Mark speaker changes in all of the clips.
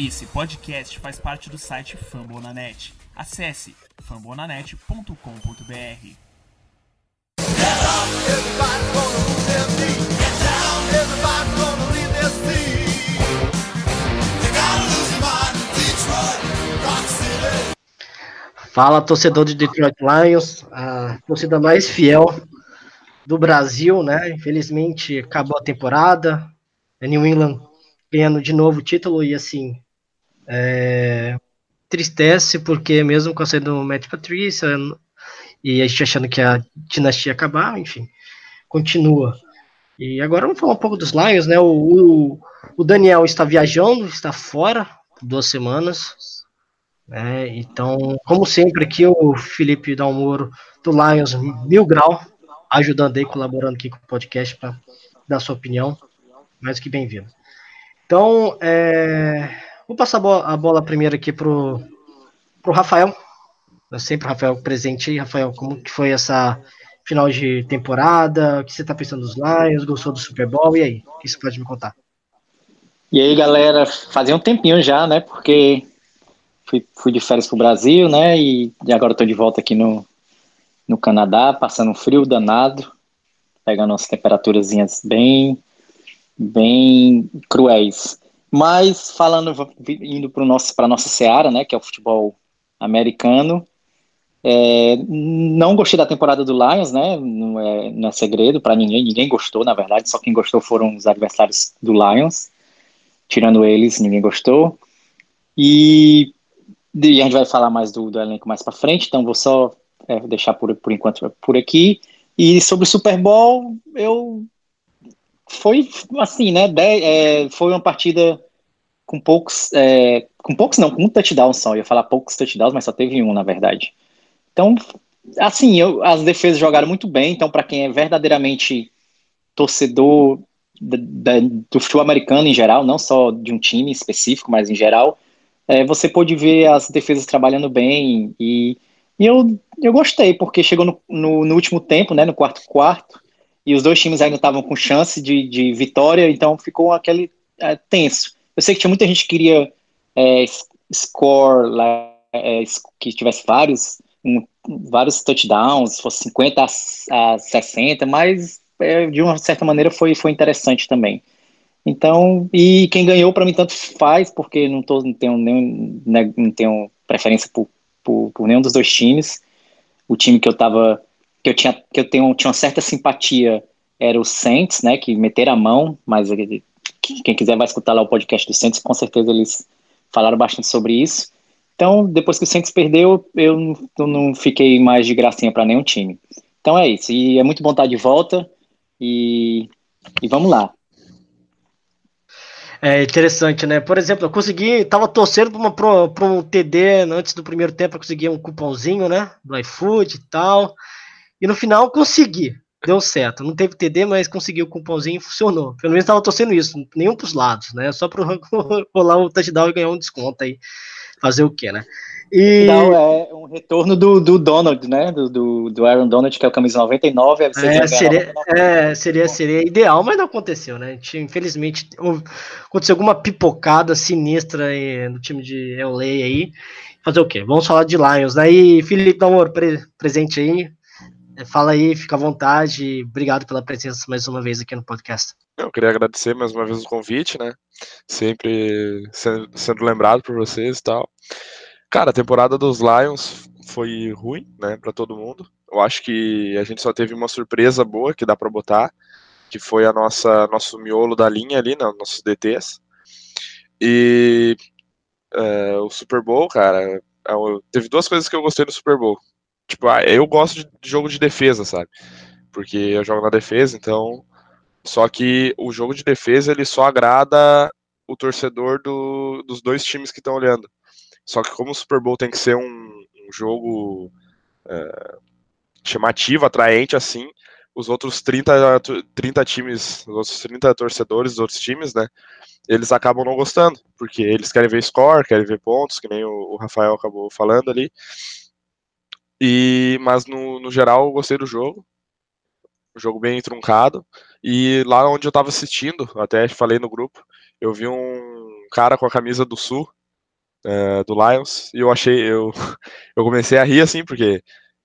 Speaker 1: Esse podcast faz parte do site Fambonanet. Acesse fambonanet.com.br.
Speaker 2: Fala, torcedor de Detroit Lions, a torcida mais fiel do Brasil, né? Infelizmente acabou a temporada, a New England ganhando de novo o título e assim é, tristece porque mesmo com a saída do Matt Patrícia e a gente achando que a dinastia ia acabar, enfim, continua. E agora vamos falar um pouco dos Lions, né? O, o, o Daniel está viajando, está fora duas semanas. Né? Então, como sempre, aqui o Felipe Dalmoro do Lions Mil Grau, ajudando aí, colaborando aqui com o podcast para dar sua opinião. Mais que bem-vindo. Então, é, vou passar a bola, primeiro aqui pro, pro Rafael. Eu sempre o Rafael presente aí. Rafael, como que foi essa final de temporada? O que você está pensando dos Lions? Gostou do Super Bowl? E aí? O que você pode me contar?
Speaker 3: E aí, galera, fazia um tempinho já, né? Porque fui, fui de férias pro Brasil, né? E, e agora estou de volta aqui no, no Canadá, passando um frio danado, pegando umas temperaturas bem, bem cruéis. Mas falando, indo para a nossa seara, né? Que é o futebol americano. É, não gostei da temporada do Lions, né? Não é, não é segredo para ninguém. Ninguém gostou, na verdade. Só quem gostou foram os adversários do Lions. Tirando eles, ninguém gostou. E, e a gente vai falar mais do, do elenco mais para frente. Então vou só é, deixar por, por enquanto por aqui. E sobre o Super Bowl, eu foi assim, né? É, foi uma partida com poucos, é, com poucos não, com um touchdown só. Eu ia falar poucos touchdowns, mas só teve um, na verdade. Então, assim, eu, as defesas jogaram muito bem. Então, para quem é verdadeiramente torcedor do futebol americano em geral, não só de um time específico, mas em geral, é, você pôde ver as defesas trabalhando bem e, e eu, eu gostei, porque chegou no, no, no último tempo, né, no quarto quarto, e os dois times ainda estavam com chance de, de vitória, então ficou aquele é, tenso. Eu sei que tinha muita gente que queria é, score lá, é, que tivesse vários, um, vários touchdowns, fosse 50 a, a 60, mas é, de uma certa maneira foi, foi interessante também. Então, e quem ganhou para mim tanto faz, porque não, tô, não, tenho, nenhum, né, não tenho preferência por, por, por nenhum dos dois times. O time que eu tava que eu tinha que eu tenho tinha uma certa simpatia era o Saints, né, que meteram a mão, mas ele, quem quiser vai escutar lá o podcast do Saints, com certeza eles falaram bastante sobre isso. Então, depois que o Saints perdeu, eu, não fiquei mais de gracinha para nenhum time. Então é isso, e é muito bom estar de volta e, e vamos lá.
Speaker 2: É interessante, né? Por exemplo, eu consegui, tava torcendo para um TD antes do primeiro tempo, eu consegui um cupomzinho, né? Do iFood e tal. E no final consegui. Deu certo. Não teve TD, mas conseguiu o cupomzinho e funcionou. Pelo menos estava torcendo isso. Nenhum pros lados, né? Só para rolar o touchdown e ganhar um desconto aí. Fazer o quê, né?
Speaker 3: E... Não, é um retorno do, do Donald, né? Do, do, do Aaron Donald, que é o camisa 99. É,
Speaker 2: seria, é, seria, seria ideal, mas não aconteceu, né? Infelizmente, aconteceu alguma pipocada sinistra aí no time de LA aí. Fazer o quê? Vamos falar de Lions. Aí, Felipe Amor, pre presente aí. Fala aí, fica à vontade. Obrigado pela presença mais uma vez aqui no podcast.
Speaker 4: Eu queria agradecer mais uma vez o convite, né? Sempre sendo, sendo lembrado por vocês e tal. Cara, a temporada dos Lions foi ruim, né, para todo mundo. Eu acho que a gente só teve uma surpresa boa que dá para botar, que foi a nossa nosso miolo da linha ali, né, nossos DTs. E é, o Super Bowl, cara, é, teve duas coisas que eu gostei do Super Bowl. Tipo, ah, eu gosto de jogo de defesa, sabe? Porque eu jogo na defesa, então. Só que o jogo de defesa ele só agrada o torcedor do, dos dois times que estão olhando. Só que como o Super Bowl tem que ser um, um jogo é, chamativo, atraente assim, os outros 30, 30 times, os outros 30 torcedores dos outros times, né? Eles acabam não gostando, porque eles querem ver score, querem ver pontos, que nem o, o Rafael acabou falando ali. E, mas no, no geral eu gostei do jogo. Um jogo bem truncado. E lá onde eu estava assistindo, até falei no grupo, eu vi um, cara com a camisa do Sul, uh, do Lions, e eu achei, eu, eu comecei a rir assim, porque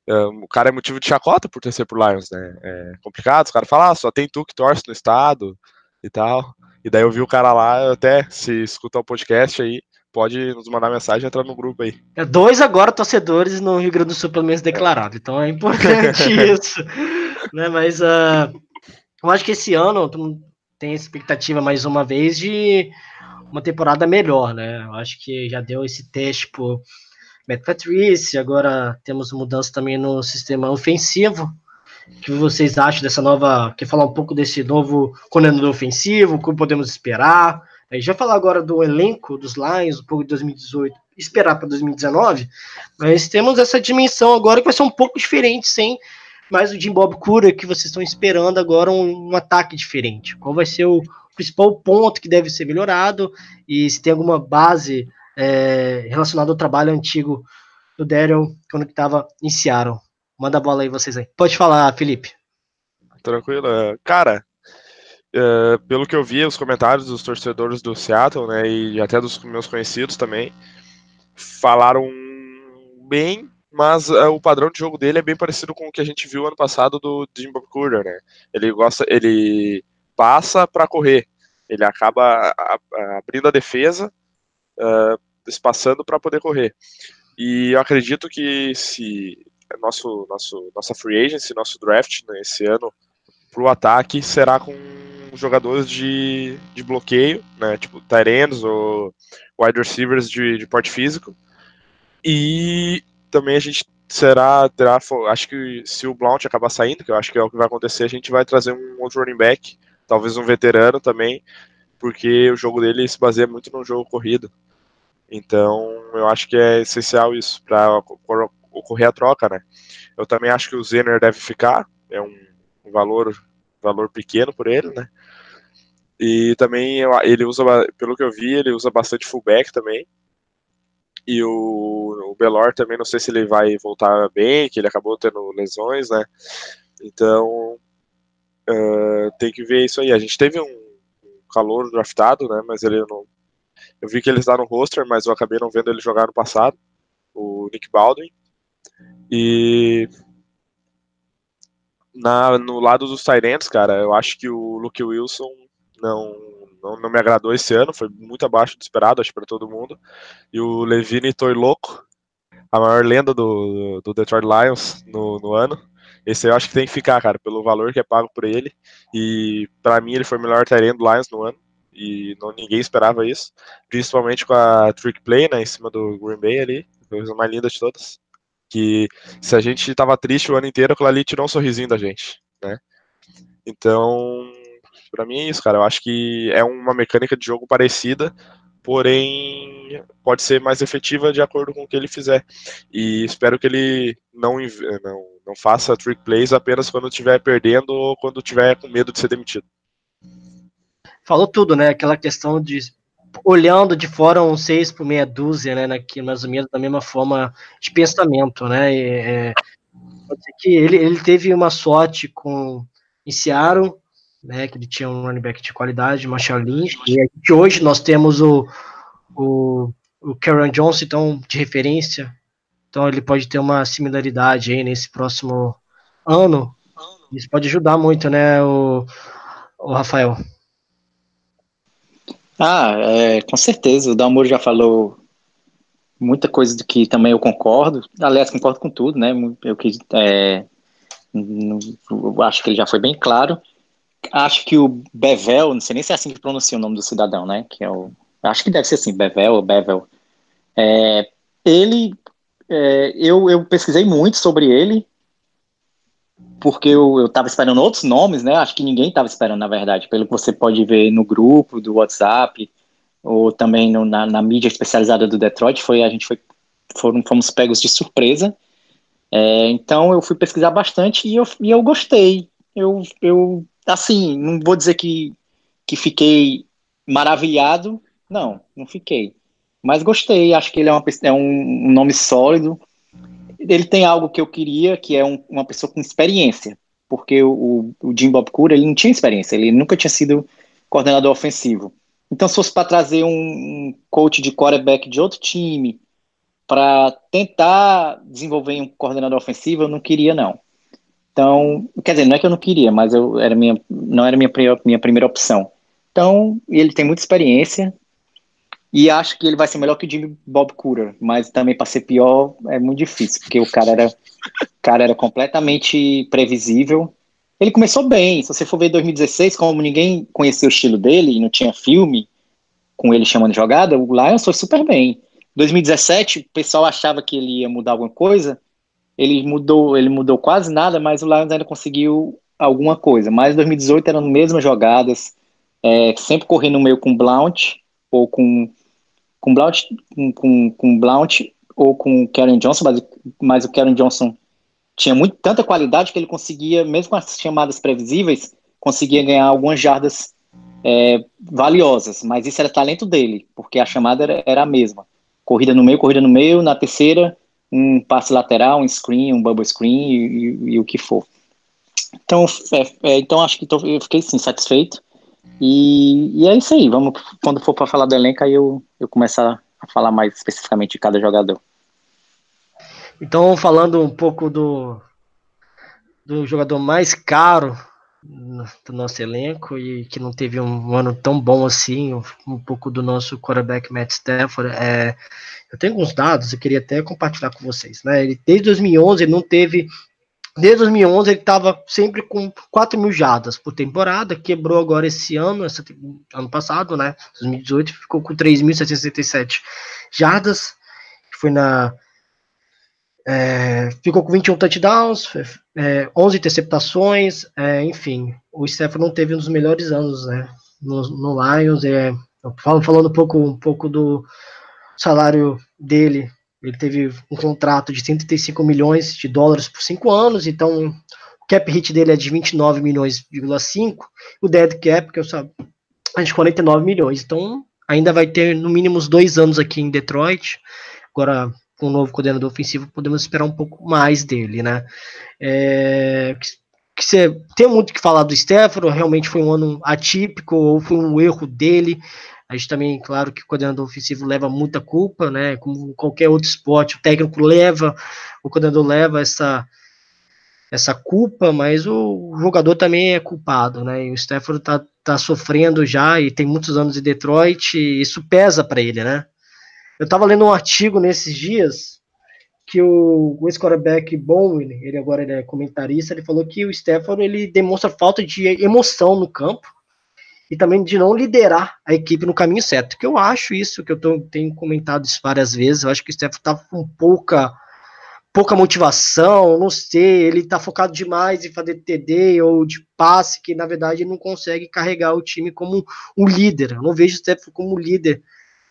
Speaker 4: uh, o cara é motivo de chacota por torcer pro Lions, né? É complicado, os caras falam, ah, só tem tu que torce no estado e tal. E daí eu vi o cara lá, até se escutar o podcast aí, pode nos mandar mensagem e entrar no grupo aí.
Speaker 2: É dois agora torcedores no Rio Grande do Sul, pelo menos declarado. Então é importante isso. né? Mas uh, eu acho que esse ano tem expectativa mais uma vez de uma temporada melhor, né? Eu acho que já deu esse teste por Matt Patrice, agora temos mudança também no sistema ofensivo. O que vocês acham dessa nova. Quer falar um pouco desse novo coordenador ofensivo? O que podemos esperar? A gente vai falar agora do elenco dos Lions, um pouco de 2018, esperar para 2019, mas temos essa dimensão agora que vai ser um pouco diferente, sem mais o Jim Bob Cura que vocês estão esperando agora um, um, ataque diferente. Qual vai ser o principal ponto que deve ser melhorado e se tem alguma base é, relacionada ao trabalho antigo do Daryl quando estava em Seattle. Manda a bola aí vocês aí. Pode falar, Felipe.
Speaker 4: Tranquilo. É, cara, Uh, pelo que eu vi, os comentários dos torcedores do Seattle, né, e até dos meus conhecidos também, falaram bem, mas uh, o padrão de jogo dele é bem parecido com o que a gente viu ano passado do Jim Bob Cooter, né? Ele gosta, ele passa para correr, ele acaba abrindo a defesa, uh, espaçando para poder correr. E eu acredito que se nosso, nosso, nossa free agency, nosso draft né, esse ano para o ataque será com jogadores de, de bloqueio, né, tipo Tyrands ou wide receivers de, de porte físico. E também a gente será, terá, acho que se o Blount acabar saindo, que eu acho que é o que vai acontecer, a gente vai trazer um outro running back, talvez um veterano também, porque o jogo dele se baseia muito no jogo corrido. Então, eu acho que é essencial isso para ocorrer a troca, né? Eu também acho que o Zener deve ficar, é um, um valor valor pequeno por ele, né? E também ele usa, pelo que eu vi, ele usa bastante fullback também. E o, o Belor também, não sei se ele vai voltar bem, que ele acabou tendo lesões, né? Então, uh, tem que ver isso aí. A gente teve um calor draftado, né? Mas ele não. Eu vi que ele está no roster, mas eu acabei não vendo ele jogar no passado, o Nick Baldwin. E na, no lado dos Tyrants, cara, eu acho que o Luke Wilson não, não, não me agradou esse ano, foi muito abaixo do esperado, acho, para todo mundo. E o Levine louco, a maior lenda do, do Detroit Lions no, no ano. Esse eu acho que tem que ficar, cara, pelo valor que é pago por ele. E para mim ele foi o melhor Tyrant do Lions no ano. E não, ninguém esperava isso. Principalmente com a trick play, né, em cima do Green Bay ali. Foi a mais linda de todas que se a gente tava triste o ano inteiro, aquilo ali tirou um sorrisinho da gente, né? Então, para mim é isso, cara. Eu acho que é uma mecânica de jogo parecida, porém pode ser mais efetiva de acordo com o que ele fizer. E espero que ele não, não, não faça trick plays apenas quando estiver perdendo ou quando estiver com medo de ser demitido.
Speaker 2: Falou tudo, né? Aquela questão de olhando de fora um seis por meia dúzia, né, aqui mais ou menos da mesma forma de pensamento, né, é, pode ser que ele, ele teve uma sorte com em né, que ele tinha um running back de qualidade, Marshall Lynch, e hoje nós temos o, o, o Karen Johnson, então, de referência, então ele pode ter uma similaridade aí nesse próximo ano, isso pode ajudar muito, né, o, o Rafael.
Speaker 3: Ah, é, com certeza. O Dalmoro já falou muita coisa do que também eu concordo. Aliás, concordo com tudo, né? Eu, é, acho que ele já foi bem claro. Acho que o Bevel, não sei nem se é assim que pronuncia o nome do cidadão, né? Que é o, acho que deve ser assim, Bevel ou Bevel. É, ele, é, eu, eu pesquisei muito sobre ele porque eu, eu tava esperando outros nomes, né? Acho que ninguém tava esperando, na verdade, pelo que você pode ver no grupo do WhatsApp, ou também no, na, na, mídia especializada do Detroit, foi a gente foi foram, fomos pegos de surpresa. É, então eu fui pesquisar bastante e eu, e eu gostei. Eu, eu, assim, não vou dizer que, que fiquei maravilhado, não, não fiquei. Mas gostei, acho que ele é, uma, é um, um nome sólido, ele tem algo que eu queria, que é um, uma pessoa com experiência, porque o, o Jim Bob Cura ele não tinha experiência, ele nunca tinha sido coordenador ofensivo. Então, se fosse para trazer um coach de quarterback de outro time para tentar desenvolver um coordenador ofensivo, eu não queria, não. Então, quer dizer, não é que eu não queria, mas eu era minha, não era minha, minha primeira opção. Então, ele tem muita experiência e acho que ele vai ser melhor que o Jimmy Bob Cooter, mas também para ser pior é muito difícil, porque o cara era, cara era completamente previsível ele começou bem. Se você for ver 2016, como ninguém conhecia o estilo dele e não tinha filme com ele chamando jogada, o Lions foi super bem. 2017, o pessoal achava que ele ia mudar alguma coisa. Ele mudou, ele mudou quase nada, mas o Lions ainda conseguiu alguma coisa. Mas 2018 eram as mesmas jogadas, é, sempre correndo no meio com Blount ou com com Blount, com, com, Blount ou com Karen Johnson, mas, mas o Karen Johnson tinha muito, tanta qualidade que ele conseguia, mesmo com as chamadas previsíveis, conseguia ganhar algumas jardas é, valiosas, mas isso era talento dele, porque a chamada era, era, a mesma. Corrida no meio, corrida no meio, na terceira, um passe lateral, um screen, um bubble screen e, e, e o que for. Então, é, é, então acho que tô, eu fiquei sim satisfeito. E, e, é isso aí. Vamos, quando for para falar do elenco, aí eu, eu começar a falar mais especificamente de cada jogador.
Speaker 2: Então, falando um pouco do, do jogador mais caro do nosso elenco e que não teve um ano tão bom assim, um, pouco do nosso quarterback Matt Stafford, é, eu tenho alguns dados, eu queria até compartilhar com vocês, né? Ele desde 2011 ele não teve Desde 2011 ele estava sempre com 4 mil jardas por temporada, quebrou agora esse ano, esse, ano passado, né? 2018 ficou com 3.767 jardas, foi na é, ficou com 21 touchdowns, é, 11 interceptações, é, enfim, o Stephen não teve um dos melhores anos né, no, no Lions. É, falando um pouco, um pouco do salário dele, ele teve um contrato de 135 milhões de dólares por 5 anos, então o cap hit dele é de 29 milhões,5, o dead cap, que eu sabe, é de 49 milhões, então ainda vai ter no mínimo uns dois anos aqui em Detroit. Agora, com o novo coordenador ofensivo, podemos esperar um pouco mais dele, né? É, que tem muito que falar do Stefano, realmente foi um ano atípico ou foi um erro dele. A gente também, claro, que o coordenador ofensivo leva muita culpa, né? Como qualquer outro esporte, o técnico leva, o coordenador leva essa essa culpa, mas o jogador também é culpado, né? E o Stefano tá, tá sofrendo já e tem muitos anos em Detroit e isso pesa para ele, né? Eu estava lendo um artigo nesses dias que o, o ex-quarterback Bowen, ele agora ele é comentarista, ele falou que o Stefano ele demonstra falta de emoção no campo e também de não liderar a equipe no caminho certo. Que eu acho isso, que eu tô, tenho comentado isso várias vezes, eu acho que o Stefano tá com pouca pouca motivação, não sei, ele tá focado demais em fazer TD ou de passe, que na verdade não consegue carregar o time como um líder. Eu não vejo o Stefano como líder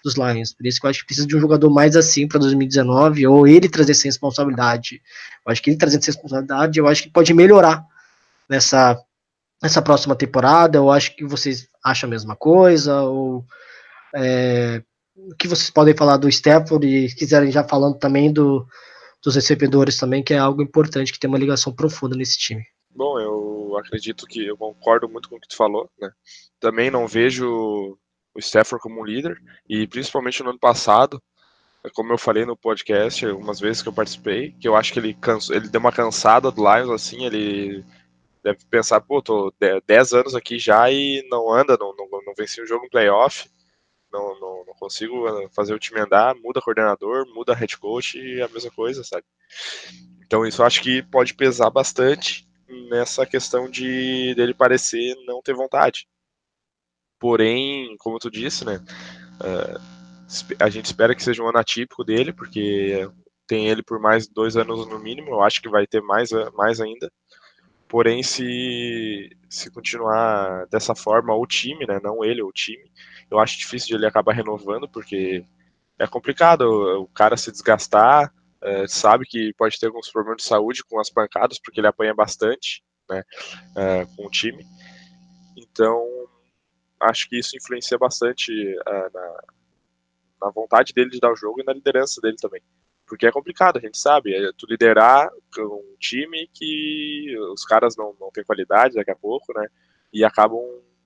Speaker 2: dos Lions. Por isso que eu acho que precisa de um jogador mais assim para 2019, ou ele trazer essa responsabilidade. Eu acho que ele trazendo essa responsabilidade, eu acho que pode melhorar nessa, nessa próxima temporada. Eu acho que vocês acham a mesma coisa, ou é, o que vocês podem falar do Stafford e quiserem já falando também do, dos recebedores também, que é algo importante, que tem uma ligação profunda nesse time.
Speaker 4: Bom, eu acredito que eu concordo muito com o que tu falou, né? Também não vejo o Stafford como um líder, e principalmente no ano passado, como eu falei no podcast, algumas vezes que eu participei, que eu acho que ele, canso, ele deu uma cansada do Lions, assim, ele deve pensar, pô, tô 10 anos aqui já e não anda, não, não, não venci um jogo em playoff, não, não, não, consigo uh, fazer o time andar, muda coordenador, muda head coach e a mesma coisa, sabe? Então isso acho que pode pesar bastante nessa questão de dele parecer não ter vontade. Porém, como tu disse, né? Uh, a gente espera que seja um ano atípico dele, porque tem ele por mais dois anos no mínimo. Eu acho que vai ter mais, mais ainda. Porém, se, se continuar dessa forma, o time, né? Não ele, o time, eu acho difícil de ele acabar renovando, porque é complicado o, cara se desgastar. Uh, sabe que pode ter alguns problemas de saúde com as pancadas, porque ele apanha bastante né, uh, com o time. Então, acho que isso influencia bastante uh, na, na, vontade dele de dar o jogo e na liderança dele também. Porque é complicado, a gente sabe. É tu liderar um time que os caras não, não têm qualidade daqui a pouco, né? E acabam.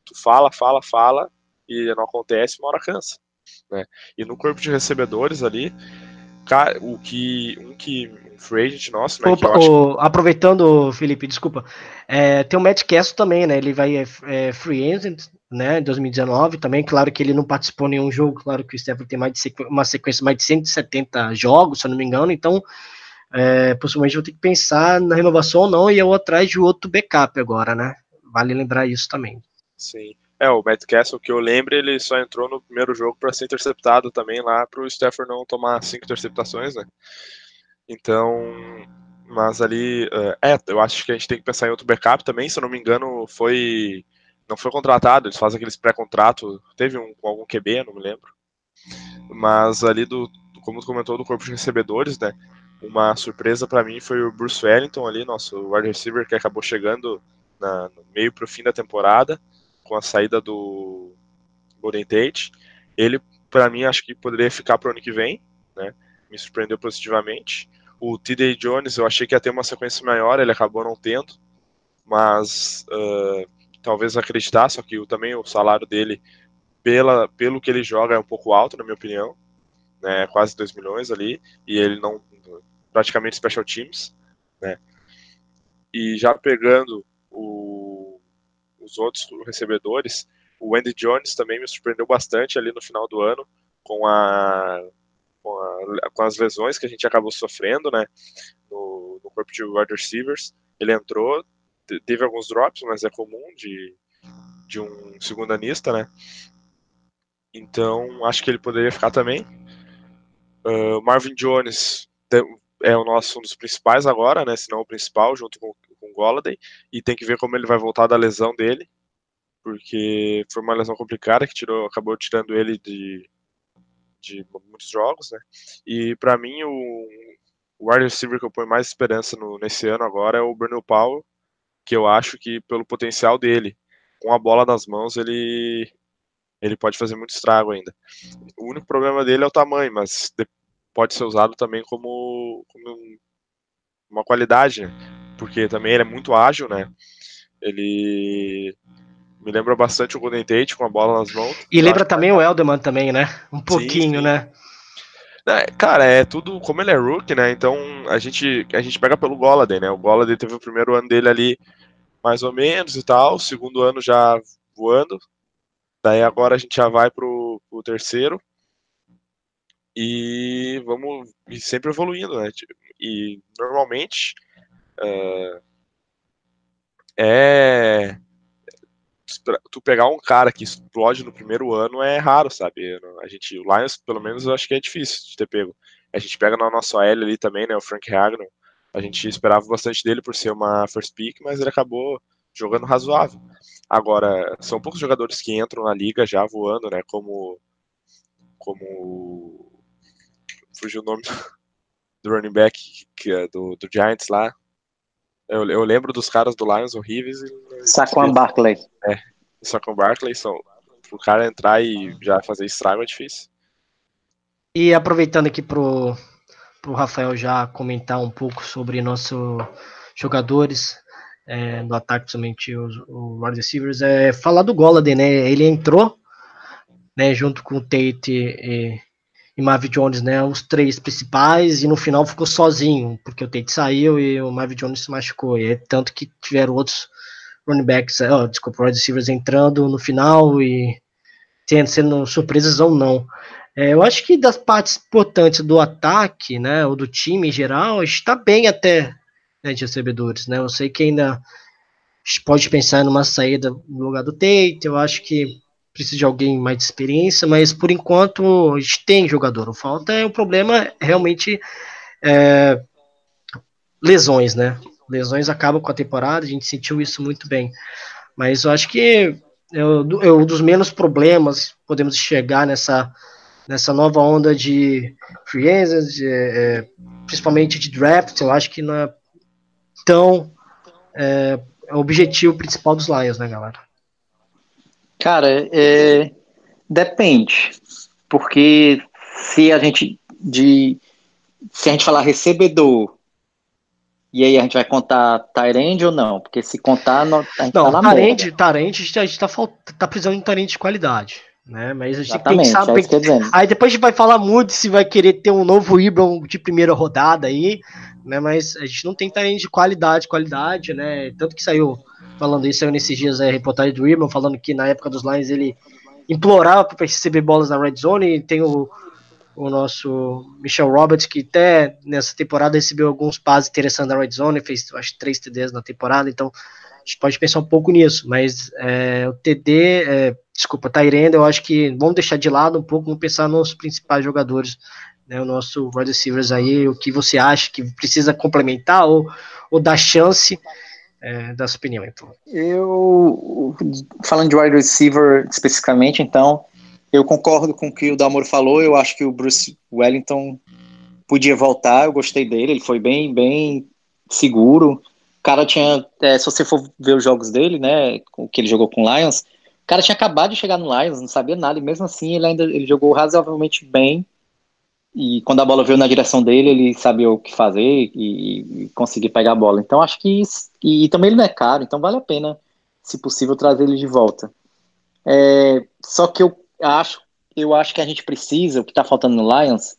Speaker 4: Tu fala, fala, fala, e não acontece, uma hora cansa. Né? E no corpo de recebedores ali, o que um que um free agent nosso, né,
Speaker 2: Opa, o, que... aproveitando, Felipe, desculpa, é, tem o Matt Castle também, né? Ele vai é, é, free agent, né? Em 2019 também. Claro que ele não participou em nenhum jogo. Claro que o Stephen tem mais de sequ... uma sequência mais de 170 jogos, se eu não me engano. Então, é, possivelmente vou ter que pensar na renovação ou não e eu atrás de outro backup agora, né? Vale lembrar isso também.
Speaker 4: Sim. É, o Matt Castle, que eu lembro, ele só entrou no primeiro jogo para ser interceptado também lá, para o Stafford não tomar cinco interceptações, né? Então, mas ali, é, é, eu acho que a gente tem que pensar em outro backup também, se eu não me engano, foi, não foi contratado, eles fazem aqueles pré-contrato, teve um com algum QB, não me lembro, mas ali do, como tu comentou, do corpo de recebedores, né, uma surpresa para mim foi o Bruce Wellington ali, nosso wide receiver, que acabou chegando na, no meio para o fim da temporada, com a saída do Golden Tate. Ele, para mim, acho que poderia ficar para o ano que vem, né? Me surpreendeu positivamente. O T.D. Jones, eu achei que ia ter uma sequência maior, ele acabou não tendo, mas uh, talvez acreditar, só que o, também o salário dele, pela, pelo que ele joga, é um pouco alto, na minha opinião, né? Quase 2 milhões ali, e ele não, praticamente special teams, né? E já pegando o, os outros recebedores, o Andy Jones também me surpreendeu bastante ali no final do ano com a com, a, com as lesões que a gente acabou sofrendo, né? No, no corpo de wide receivers, ele entrou, teve alguns drops, mas é comum de de um segundanista, né? Então acho que ele poderia ficar também. Uh, Marvin Jones é o nosso um dos principais agora, né? Se não o principal, junto com, com o Golladay. E tem que ver como ele vai voltar da lesão dele, porque foi uma lesão complicada que tirou, acabou tirando ele de, de muitos jogos, né? E para mim o, o wide receiver que eu ponho mais esperança no, nesse ano agora é o Bruno Powell, que eu acho que pelo potencial dele, com a bola nas mãos, ele ele pode fazer muito estrago ainda. O único problema dele é o tamanho, mas pode ser usado também como, como uma qualidade, né? porque também ele é muito ágil, né? Ele me lembra bastante o Golden Tate com a bola nas mãos.
Speaker 2: E lembra também o Elderman também, né? Um pouquinho, sim, sim. né?
Speaker 4: É, cara, é tudo como ele é rookie, né? Então a gente a gente pega pelo Golladay, né? O Golladay teve o primeiro ano dele ali mais ou menos e tal, o segundo ano já voando. Daí agora a gente já vai pro, pro terceiro e vamos e sempre evoluindo, né? E normalmente uh, é tu pegar um cara que explode no primeiro ano é raro, sabe? A gente, o Lions, pelo menos, eu acho que é difícil de ter pego. A gente pega na nossa L ali também, né? O Frank Ragnar. A gente esperava bastante dele por ser uma first pick, mas ele acabou jogando razoável. Agora, são poucos jogadores que entram na liga já voando, né? Como como fugiu o nome do, running back é do, do Giants lá. Eu, eu lembro dos caras do Lions horríveis.
Speaker 3: E, Saquon Barkley.
Speaker 4: É, Saquon Barkley. São, o cara entrar e já fazer estrago é difícil.
Speaker 2: E aproveitando aqui pro, pro Rafael já comentar um pouco sobre nossos jogadores é, do ataque, principalmente os, os wide receivers, é falar do Golladay, né? Ele entrou né, junto com o Tate e, e Marvin Jones, né, os três principais, e no final ficou sozinho, porque o Tate saiu e o Marvin Jones se machucou, e tanto que tiveram outros running backs, oh, desculpa, wide receivers entrando no final e tendo, sendo surpresas ou não. É, eu acho que das partes importantes do ataque, né, ou do time em geral, está bem até né, de recebedores, né, eu sei que ainda pode pensar numa saída no lugar do Tate, eu acho que precisa de alguém mais de experiência, mas por enquanto a gente tem jogador. O falta é o problema realmente é, lesões, né? Lesões acabam com a temporada, a gente sentiu isso muito bem. Mas eu acho que é, é um dos menos problemas podemos chegar nessa nessa nova onda de free agents, é, principalmente de draft. Eu acho que não é tão é, é o objetivo principal dos Lions, né, galera?
Speaker 3: Cara, é, depende. Porque se a gente de se a gente falar recebedor e aí a gente vai contar Tyrande ou não? Porque se contar, a gente
Speaker 2: não, tá na Tyrande, Tyrande, a gente tá, tá precisando de Tyrande de qualidade. né? Mas a gente Exatamente, tem que
Speaker 3: pensar. É
Speaker 2: aí depois a gente vai falar muito se vai querer ter um novo Ibram de primeira rodada aí, né? Mas a gente não tem talento de qualidade, qualidade, né? Tanto que saiu falando isso, saiu nesses dias a reportagem do Ibram falando que na época dos Lions ele implorava para receber bolas na red zone. E tem o, o nosso Michel Roberts, que até nessa temporada recebeu alguns passes interessantes na red zone, fez acho três TDs na temporada, então a gente pode pensar um pouco nisso, mas é, o TD, é, desculpa, Tyrande, eu acho que vamos deixar de lado um pouco, vamos pensar nos principais jogadores, né, o nosso wide receivers aí, o que você acha que precisa complementar ou, ou dar chance é, da sua opinião, então.
Speaker 3: Eu, falando de wide receiver especificamente, então, eu concordo com o que o Damor falou, eu acho que o Bruce Wellington podia voltar, eu gostei dele, ele foi bem, bem seguro, cara tinha, é, se você for ver os jogos dele, né, o que ele jogou com o Lions, o cara tinha acabado de chegar no Lions, não sabia nada, e mesmo assim ele ainda ele jogou razoavelmente bem, e quando a bola veio na direção dele, ele sabia o que fazer e, e conseguir pegar a bola. Então acho que, e, e, também ele não é caro, então vale a pena, se possível, trazer ele de volta. É, só que eu acho, eu acho que a gente precisa, o que está faltando no Lions,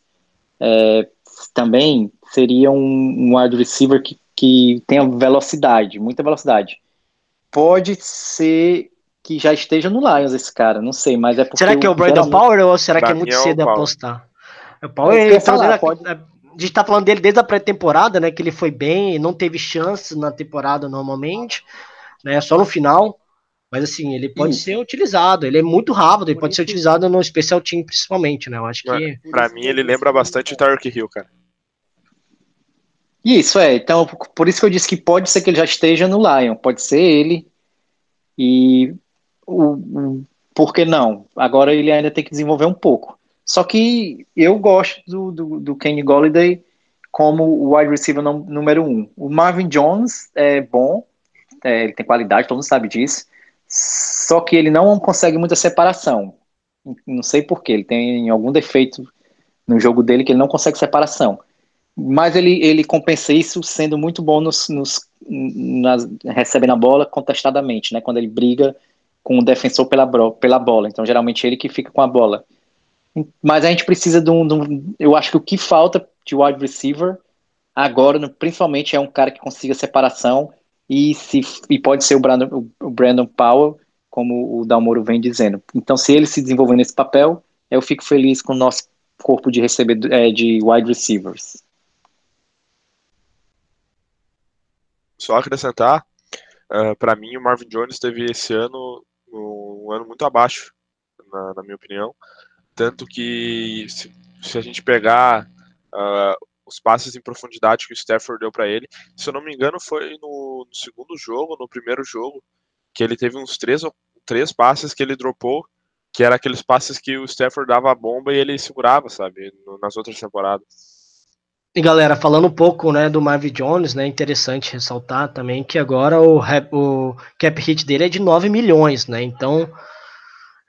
Speaker 3: é, também seria um, um wide receiver que que tenha velocidade, muita velocidade. Pode ser que já esteja no Lions esse cara, não sei, mas é porque.
Speaker 2: Será que é o Brandon Power ou será que é muito é cedo apostar? O Power, ele falar, pode... a gente tá falando dele desde a pré-temporada, né? Que ele foi bem, não teve chances na temporada normalmente, né? Só no final. Mas assim, ele pode Isso. ser utilizado, ele é muito rápido, ele pode ser utilizado no special team principalmente, né? Eu acho que.
Speaker 4: Pra mim, ele lembra bastante o Tarek Hill, cara.
Speaker 3: Isso, é. Então, por isso que eu disse que pode ser que ele já esteja no Lion, pode ser ele. E o, o, por que não? Agora ele ainda tem que desenvolver um pouco. Só que eu gosto do, do, do Kenny Golliday como o wide receiver número um. O Marvin Jones é bom, é, ele tem qualidade, todo mundo sabe disso. Só que ele não consegue muita separação. Não sei porquê, ele tem algum defeito no jogo dele que ele não consegue separação mas ele, ele compensa isso sendo muito bom nos, nos nas, recebendo a bola contestadamente, né? Quando ele briga com o defensor pela, pela bola. Então, geralmente, ele que fica com a bola. Mas a gente precisa de um, de um Eu acho que o que falta de wide receiver agora, principalmente, é um cara que consiga separação e, se, e pode ser o Brandon, o Brandon Powell, como o Dalmoro vem dizendo. Então, se ele se desenvolver nesse papel, eu fico feliz com o nosso corpo de receber é, de wide receivers.
Speaker 4: Só acrescentar, uh, ah, para mim o Marvin Jones teve esse ano um ano muito abaixo, na, na minha opinião. Tanto que se, se a gente pegar uh, os passes em profundidade que o Stafford deu para ele, se eu não me engano foi no, no, segundo jogo, no primeiro jogo, que ele teve uns três, três passes que ele dropou, que era aqueles passes que o Stafford dava a bomba e ele segurava, sabe, no, nas outras temporadas.
Speaker 2: E galera, falando um pouco né, do Marvin Jones, né, interessante ressaltar também que agora o, o cap hit dele é de 9 milhões, né? Então,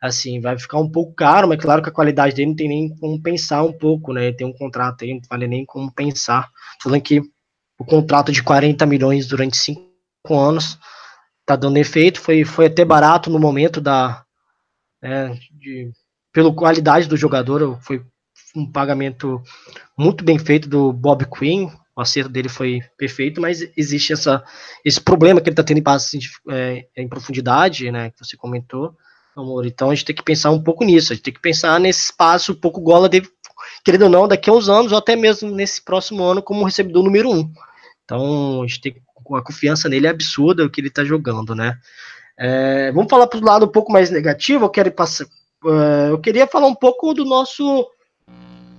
Speaker 2: assim, vai ficar um pouco caro, mas claro que a qualidade dele não tem nem como pensar um pouco, né? Tem um contrato aí, não vale nem como pensar. Falando que o contrato de 40 milhões durante 5 anos tá dando efeito, foi, foi até barato no momento da. Né, de, pela qualidade do jogador, foi um pagamento muito bem feito do Bob Quinn, o acerto dele foi perfeito, mas existe essa, esse problema que ele está tendo em é, em profundidade, né, que você comentou, amor. Então a gente tem que pensar um pouco nisso, a gente tem que pensar nesse espaço, um pouco gola dele, querendo ou não, daqui a uns anos, ou até mesmo nesse próximo ano, como recebedor número um. Então a gente tem a confiança nele é absurda o que ele está jogando, né? É, vamos falar para o lado um pouco mais negativo. Eu quero passar, uh, eu queria falar um pouco do nosso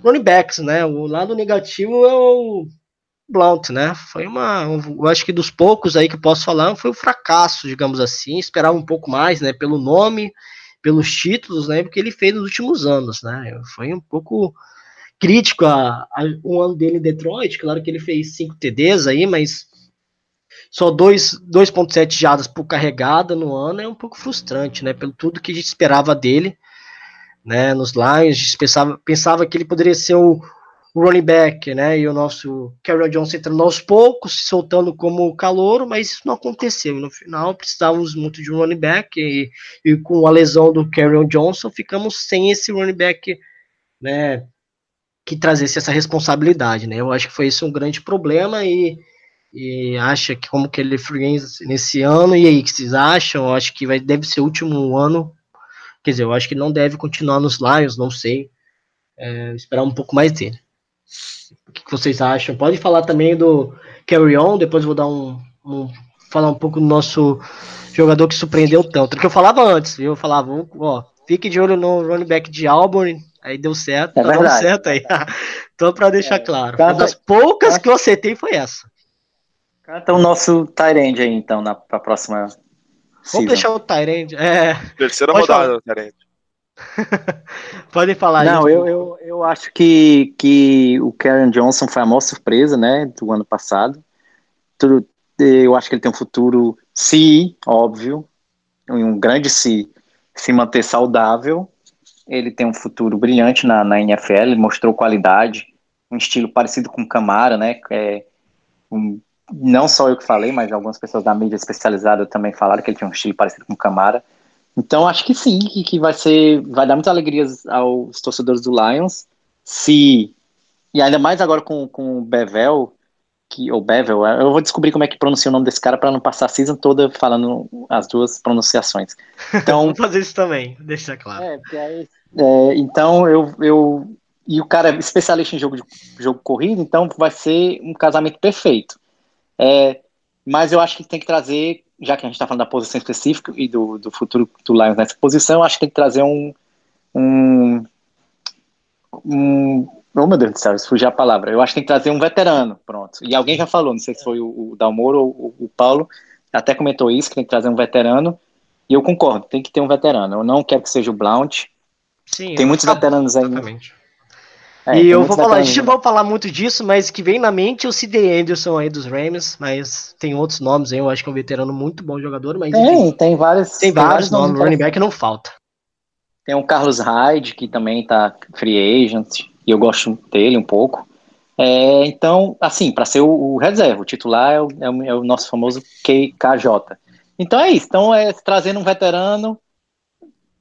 Speaker 2: running backs, né? O lado negativo é o Blount, né? Foi uma, eu acho que dos poucos aí que posso falar, foi um fracasso, digamos assim. Esperava um pouco mais, né? Pelo nome, pelos títulos, né? Porque ele fez nos últimos anos, né? Foi um pouco crítico a, a um ano dele em Detroit. Claro que ele fez 5 TDs aí, mas só 2.7 jadas por carregada no ano é um pouco frustrante, né? Pelo tudo que a gente esperava dele né, nos Lions, pensava, pensava que ele poderia ser o, running back, né? E o nosso Carol Johnson entrando aos poucos, se soltando como calouro, mas isso não aconteceu. No final, precisávamos muito de um running back e, e com a lesão do Carol Johnson, ficamos sem esse running back, né? Que trazesse essa responsabilidade, né? Eu acho que foi isso um grande problema e, e acha que como que ele free nesse ano e aí que vocês acham? Eu acho que vai deve ser o último ano. Quer dizer, eu acho que não deve continuar nos Lions, não sei. É, esperar um pouco mais dele. O que vocês acham? Pode falar também do Carry On, depois vou dar um, um falar um pouco do nosso jogador que surpreendeu tanto. Que eu falava antes, eu falava, ó, fique de olho no running back de Auburn, aí deu certo,
Speaker 3: é
Speaker 2: tá dando certo aí. então, para deixar é, claro, uma das poucas que eu acertei foi essa.
Speaker 3: Canta o nosso Tyrande aí, então, na pra próxima.
Speaker 2: Vamos season. deixar o Tyrande. É...
Speaker 4: Terceira rodada do Tyrande.
Speaker 2: Podem falar
Speaker 3: Não, eu, eu, eu acho que, que o Karen Johnson foi a maior surpresa, né, do ano passado. Tudo, eu acho que ele tem um futuro, se, óbvio, um grande se, se manter saudável. Ele tem um futuro brilhante na, na NFL, ele mostrou qualidade, um estilo parecido com o Camara, né, é, um, não só eu que falei, mas algumas pessoas da mídia especializada também falaram que ele tinha um estilo parecido com o Camara. Então acho que sim, que, que vai ser, vai dar muitas alegrias aos torcedores do Lions, se e ainda mais agora com, com o Bevel, que ou Bevel, eu vou descobrir como é que pronuncia o nome desse cara para não passar a season toda falando as duas pronunciações. Então
Speaker 2: vou fazer isso também, deixa claro. É,
Speaker 3: aí, é, então eu, eu e o cara é especialista em jogo de jogo corrido, então vai ser um casamento perfeito. É, mas eu acho que tem que trazer já que a gente está falando da posição específica e do, do futuro do Lions nessa posição, acho que tem que trazer um, um, um Oh, meu Deus do céu, fugiu a palavra. Eu acho que tem que trazer um veterano, pronto. E alguém já falou, não sei se foi o, o Dalmoro ou o, o Paulo, até comentou isso, que tem que trazer um veterano. E eu concordo, tem que ter um veterano. Eu não quero que seja o Blount. Sim, tem muitos veteranos aí. Exatamente.
Speaker 2: É, e eu vou falar, a gente não vai falar muito disso, mas que vem na mente é o C.D. Anderson aí dos Rams, mas tem outros nomes aí, eu acho que é um veterano muito bom jogador, mas
Speaker 3: tem, enfim, tem vários,
Speaker 2: tem vários, vários nomes, running back não falta.
Speaker 3: Tem o Carlos Hyde, que também tá free agent, e eu gosto dele um pouco. É, então, assim, para ser o, o, reserva, o titular é o, é o, é o nosso famoso KJ. Então é isso, então é trazendo um veterano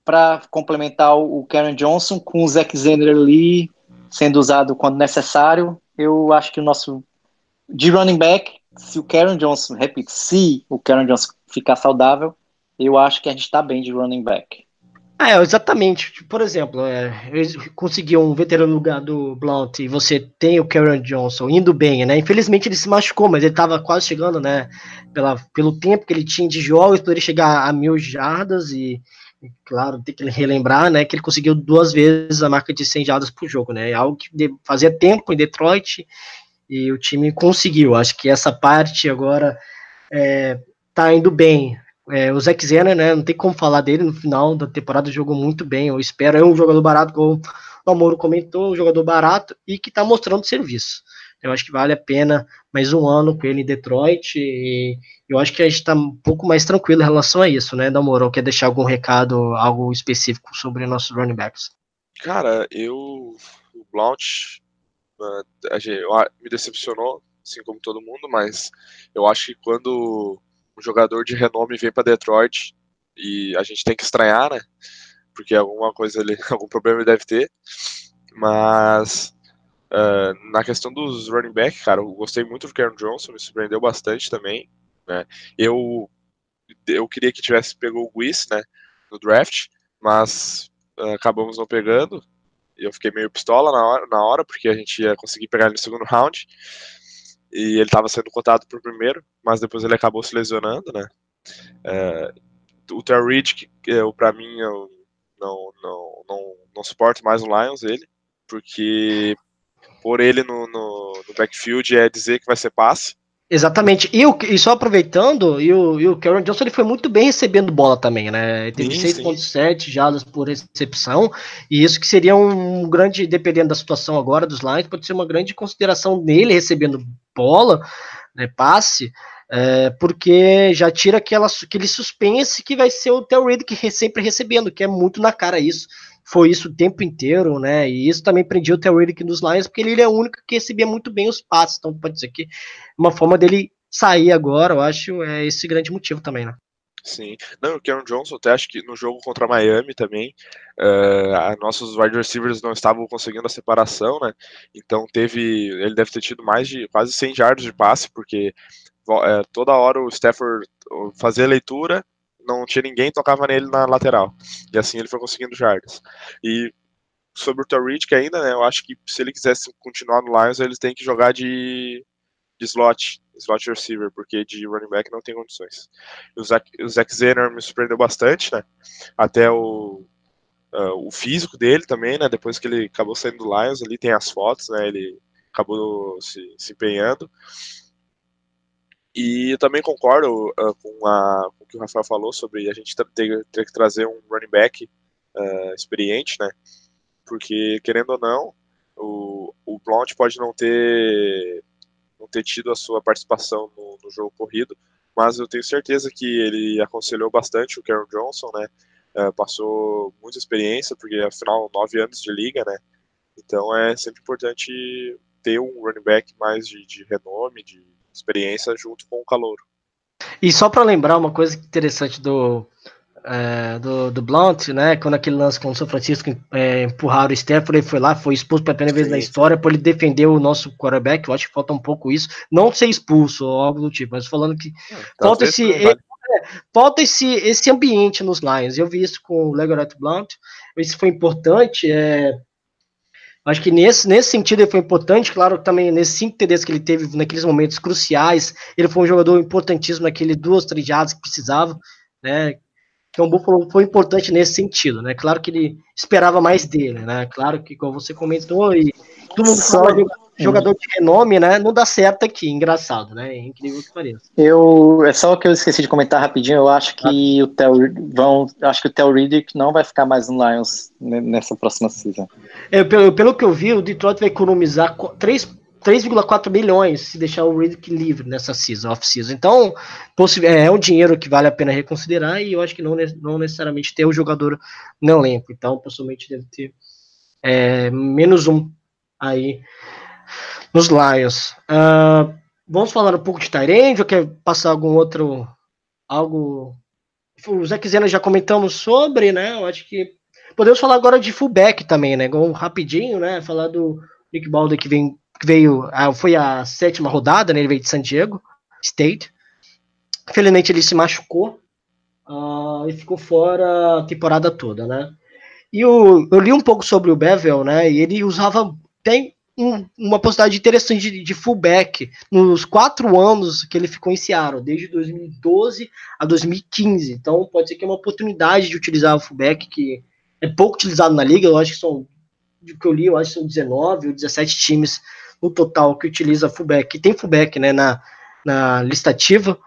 Speaker 3: para complementar o, o Karen Johnson com o Zack Zender ali, sendo usado quando necessário. Eu acho que o nosso de running back, se o Karen Johnson, repito, se o Karen Johnson ficar saudável, eu acho que a gente está bem de running back.
Speaker 2: É, exatamente. Por exemplo, é, conseguir um veterano no lugar do Blount e você tem o Karen Johnson indo bem, né? Infelizmente ele se machucou, mas ele estava quase chegando, né? Pela, pelo tempo que ele tinha de jogos, poderia chegar a mil jardas e claro, tem que relembrar, né, que ele conseguiu duas vezes a marca de 100 jardas por jogo, né, algo que fazia tempo em Detroit e o time conseguiu. Acho que essa parte agora é, tá indo bem. É, o Zack Zener, né, não tem como falar dele no final da temporada, jogou muito bem. Eu espero, é um jogador barato, como o Amoro comentou, um jogador barato e que está mostrando serviço. Eu acho que vale a pena mais um ano com ele em Detroit e eu acho que a gente está um pouco mais tranquilo em relação a isso, né, Damoro? Quer deixar algum recado, algo específico sobre nossos running backs?
Speaker 4: Cara, eu. O Blount me decepcionou, assim como todo mundo, mas eu acho que quando um jogador de renome vem para Detroit e a gente tem que estranhar, né? Porque alguma coisa ele, algum problema ele deve ter. Mas Uh, na questão dos running back, cara, eu gostei muito do Karen Johnson, me surpreendeu bastante também. Né? Eu, eu queria que tivesse pegou o Guiz, né, no draft, mas uh, acabamos não pegando. Eu fiquei meio pistola na hora, na hora, porque a gente ia conseguir pegar ele no segundo round. E ele estava sendo cotado para o primeiro, mas depois ele acabou se lesionando, né? Uh, o Terry Reed, que eu, pra mim, eu não, não, não, não suporto mais o Lions, ele, porque por ele no, no, no, backfield é dizer que vai ser passe.
Speaker 2: Exatamente. E, o, e só aproveitando, e o, e o Karen Johnson ele foi muito bem recebendo bola também, né? Ele teve 6.7 jadas por recepção, e isso que seria um grande, dependendo da situação agora dos Lions, pode ser uma grande consideração nele recebendo bola, né, passe, é, porque já tira aquela, aquele suspense que vai ser o Tel Reid que sempre recebendo, que é muito na cara isso foi isso o tempo inteiro, né? E isso também prendia o Terry nos Lions, porque ele, é o único que recebia muito bem os passes. Então pode dizer que uma forma dele sair agora, eu acho, é esse grande motivo também, né?
Speaker 4: Sim. Não, o Karen Johnson, até acho que no jogo contra Miami também, uh, nossos wide receivers não estavam conseguindo a separação, né? Então teve, ele deve ter tido mais de quase 100 jardas de passe, porque uh, toda hora o Stafford fazia leitura, não tinha ninguém, tocava nele na lateral. E assim ele foi conseguindo jardas. E sobre o Tariq ainda, né, eu acho que se ele quisesse continuar no Lions, ele tem que jogar de, de slot, slot receiver, porque de running back não tem condições. O Zach, o Zach Zener me surpreendeu bastante, né, até o, uh, o físico dele também, né, depois que ele acabou saindo do Lions, ali tem as fotos, né, ele acabou se, se empenhando. E eu também concordo uh, com, a, que o Rafael falou sobre a gente ter, ter que trazer um running back uh, experiente, né? Porque, querendo ou não, o, o Blount pode não ter, não ter tido a sua participação no, no, jogo corrido, mas eu tenho certeza que ele aconselhou bastante o Karen Johnson, né? Uh, passou muita experiência, porque afinal, nove anos de liga, né? Então é sempre importante ter um running back mais de, de renome, de experiência junto com o calouro.
Speaker 2: E só para lembrar uma coisa interessante do, é, do, do Blount, né? Quando aquele lance com o São Francisco é, empurraram o Stafford, ele foi lá, foi expulso pela primeira vez na história por ele defender o nosso quarterback. Eu acho que falta um pouco isso. Não ser expulso ou algo do tipo, mas falando que então, falta esse. É, falta esse, esse ambiente nos Lions. Eu vi isso com o Legoret Blount, isso foi importante. É, Acho que nesse, nesse sentido ele foi importante, claro, também nesses cinco TDs que ele teve naqueles momentos cruciais, ele foi um jogador importantíssimo naquele duas, três jardas que precisava, né? Então o Buffalo foi importante nesse sentido, né? Claro que ele esperava mais dele, né? Claro que, como você comentou, e todo mundo fala jogador de renome, né? Não dá certo aqui, engraçado, né? É incrível que pareça.
Speaker 3: Eu, é só que eu esqueci de comentar rapidinho, eu acho que ah. o Theo vão, acho que o Theo Riddick não vai ficar mais no Lions nessa próxima season.
Speaker 2: É, pelo, pelo que eu vi, o Detroit vai economizar 3,4 milhões se deixar o Riddick livre nessa season, off-season. Então, é, é um dinheiro que vale a pena reconsiderar e eu acho que não, não necessariamente ter o jogador no elenco. Então, pessoalmente, deve ter é, menos um aí nos Lions. Uh, vamos falar um pouco de Tyrande ou quer passar algum outro algo? O Zé Zena já comentamos sobre, né? Eu acho que podemos falar agora de fullback também, né? Um rapidinho, né? Falar do Nick Balder que, vem, que veio, ah, foi a sétima rodada, né? Ele veio de San Diego State. Infelizmente ele se machucou uh, e ficou fora a temporada toda, né? E o, eu li um pouco sobre o Bevel, né? E ele usava tem um, uma possibilidade interessante de, de, fullback nos quatro anos que ele ficou em Seattle, desde 2012 a 2015. Então pode ser que é uma oportunidade de utilizar o fullback que é pouco utilizado na liga. Eu acho que são, do que eu li, eu acho que são 19 ou 17 times no total que utiliza fullback, que tem fullback né, na, na listativa.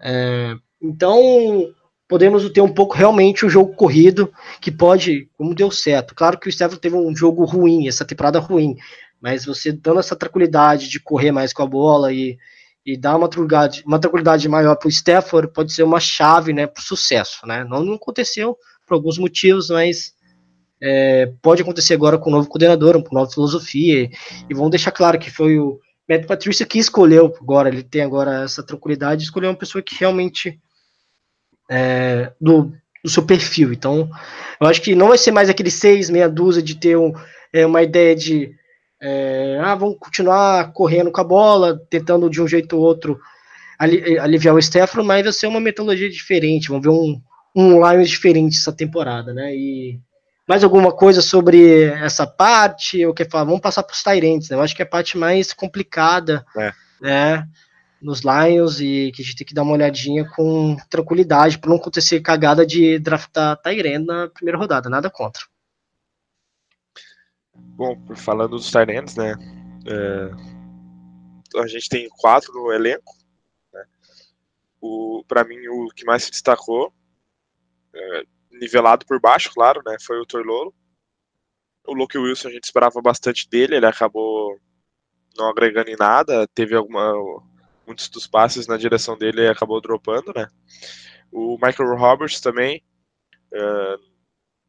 Speaker 2: É, então podemos ter um pouco realmente o um jogo corrido que pode, como deu certo. Claro que o Stefano teve um jogo ruim, essa temporada ruim, mas você dando essa tranquilidade de correr mais com a bola e, e dar uma tranquilidade, uma tranquilidade maior para o Stafford pode ser uma chave né, para o sucesso. Né? Não, não aconteceu por alguns motivos, mas é, pode acontecer agora com o novo coordenador, com nova filosofia. E, e vamos deixar claro que foi o Matt Patrícia que escolheu agora, ele tem agora essa tranquilidade, de escolher uma pessoa que realmente é, do, do seu perfil. Então, eu acho que não vai ser mais aquele seis, meia dúzia de ter um, é, uma ideia de é, ah, vamos continuar correndo com a bola, tentando de um jeito ou outro aliviar o Stefano, mas vai ser uma metodologia diferente, vamos ver um, um Lions diferente essa temporada, né? E mais alguma coisa sobre essa parte? Eu quero falar, vamos passar para os Tyrants, né? Eu acho que é a parte mais complicada, é. né? Nos Lions e que a gente tem que dar uma olhadinha com tranquilidade para não acontecer cagada de draftar Tyrant na primeira rodada, nada contra.
Speaker 4: Bom, falando dos Tyrants, né? É, a gente tem quatro no elenco. Né? O, para mim, o que mais se destacou, é, nivelado por baixo, claro, né? Foi o Torlolo. O Luke Wilson a gente esperava bastante dele, ele acabou não agregando em nada, teve alguma muitos dos passes na direção dele acabou dropando, né? O Michael Roberts também, é,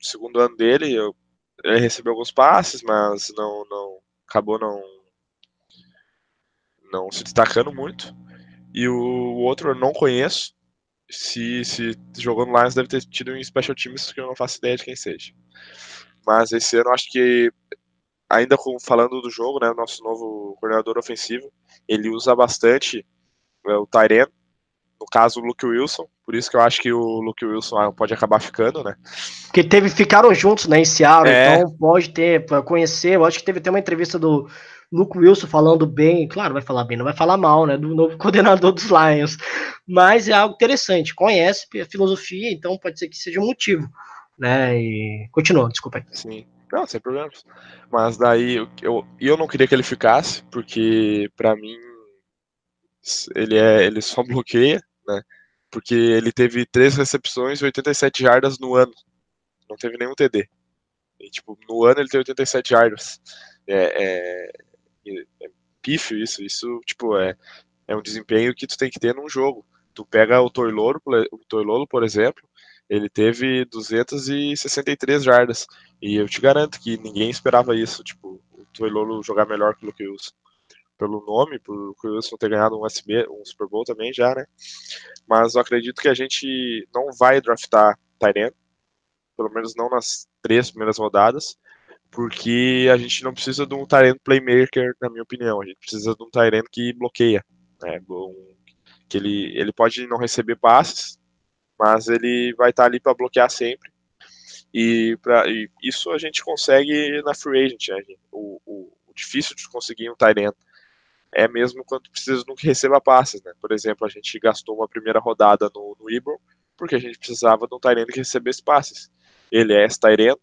Speaker 4: segundo ano dele, eu ele recebeu alguns passes, mas não, não acabou não não se destacando muito. E o outro eu não conheço. Se, se no Lions deve ter tido um special teams que eu não faço ideia de quem seja. Mas esse ano acho que ainda com, falando do jogo, né, nosso novo coordenador ofensivo, ele usa bastante é, o Tyren, no caso o Luke Wilson, por isso que eu acho que o Luke Wilson pode acabar ficando, né?
Speaker 2: Porque teve, ficaram juntos, né, em Seattle, é. então pode ter, para conhecer, eu acho que teve até uma entrevista do Luke Wilson falando bem, claro, vai falar bem, não vai falar mal, né, do novo coordenador dos Lions, mas é algo interessante, conhece a filosofia, então pode ser que seja um motivo, né, e continua, desculpa aí.
Speaker 4: Sim, não, sem problemas, mas daí eu, eu não queria que ele ficasse, porque para mim ele, é, ele só bloqueia, né, porque ele teve três recepções e 87 jardas no ano, não teve nenhum TD. E, tipo, no ano ele teve 87 jardas. É, é, é pífio isso. Isso, tipo, é, é um desempenho que tu tem que ter num jogo. Tu pega o Toilolo, por exemplo, ele teve 263 jardas. E eu te garanto que ninguém esperava isso, tipo, o Toilolo jogar melhor que o Luke Wilson. Pelo nome, por Wilson ter ganhado um, SB, um Super Bowl também já, né? Mas eu acredito que a gente não vai draftar Tyrant, pelo menos não nas três primeiras rodadas porque a gente não precisa de um Tyrant playmaker, na minha opinião. A gente precisa de um Tyrant que bloqueia. Né? Um, que ele, ele pode não receber passes, mas ele vai estar ali para bloquear sempre. E, pra, e, isso a gente consegue na free agent. Né? O, o, difícil de conseguir um Tyrant é mesmo quando precisa de um que receba passes. Né? Por exemplo, a gente gastou uma primeira rodada no, no porque a gente precisava de um Tyrant que recebesse passes. Ele é esse Tyrant,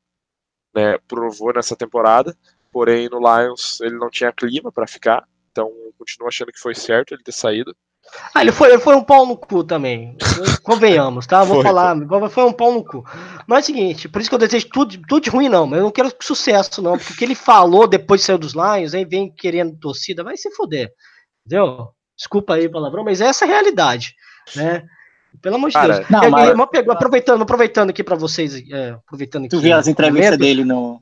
Speaker 4: né, provou nessa temporada, porém no Lions ele não tinha clima para ficar, então continuo achando que foi certo ele ter saído.
Speaker 2: Ah, ele foi, ele foi um pau no cu também. Convenhamos, tá? Vou foi, falar, foi. foi um pau no cu. Mas é o seguinte, por isso que eu desejo tudo, tudo de ruim, não. Mas eu não quero sucesso, não. Porque o que ele falou depois de sair dos Lions, aí vem querendo torcida, vai se foder. Entendeu? Desculpa aí o palavrão, mas essa é a realidade, né? Pelo amor de Cara, Deus. Não, mas... aproveitando, aproveitando aqui para vocês, é, aproveitando
Speaker 3: Tu viu as entrevistas dele no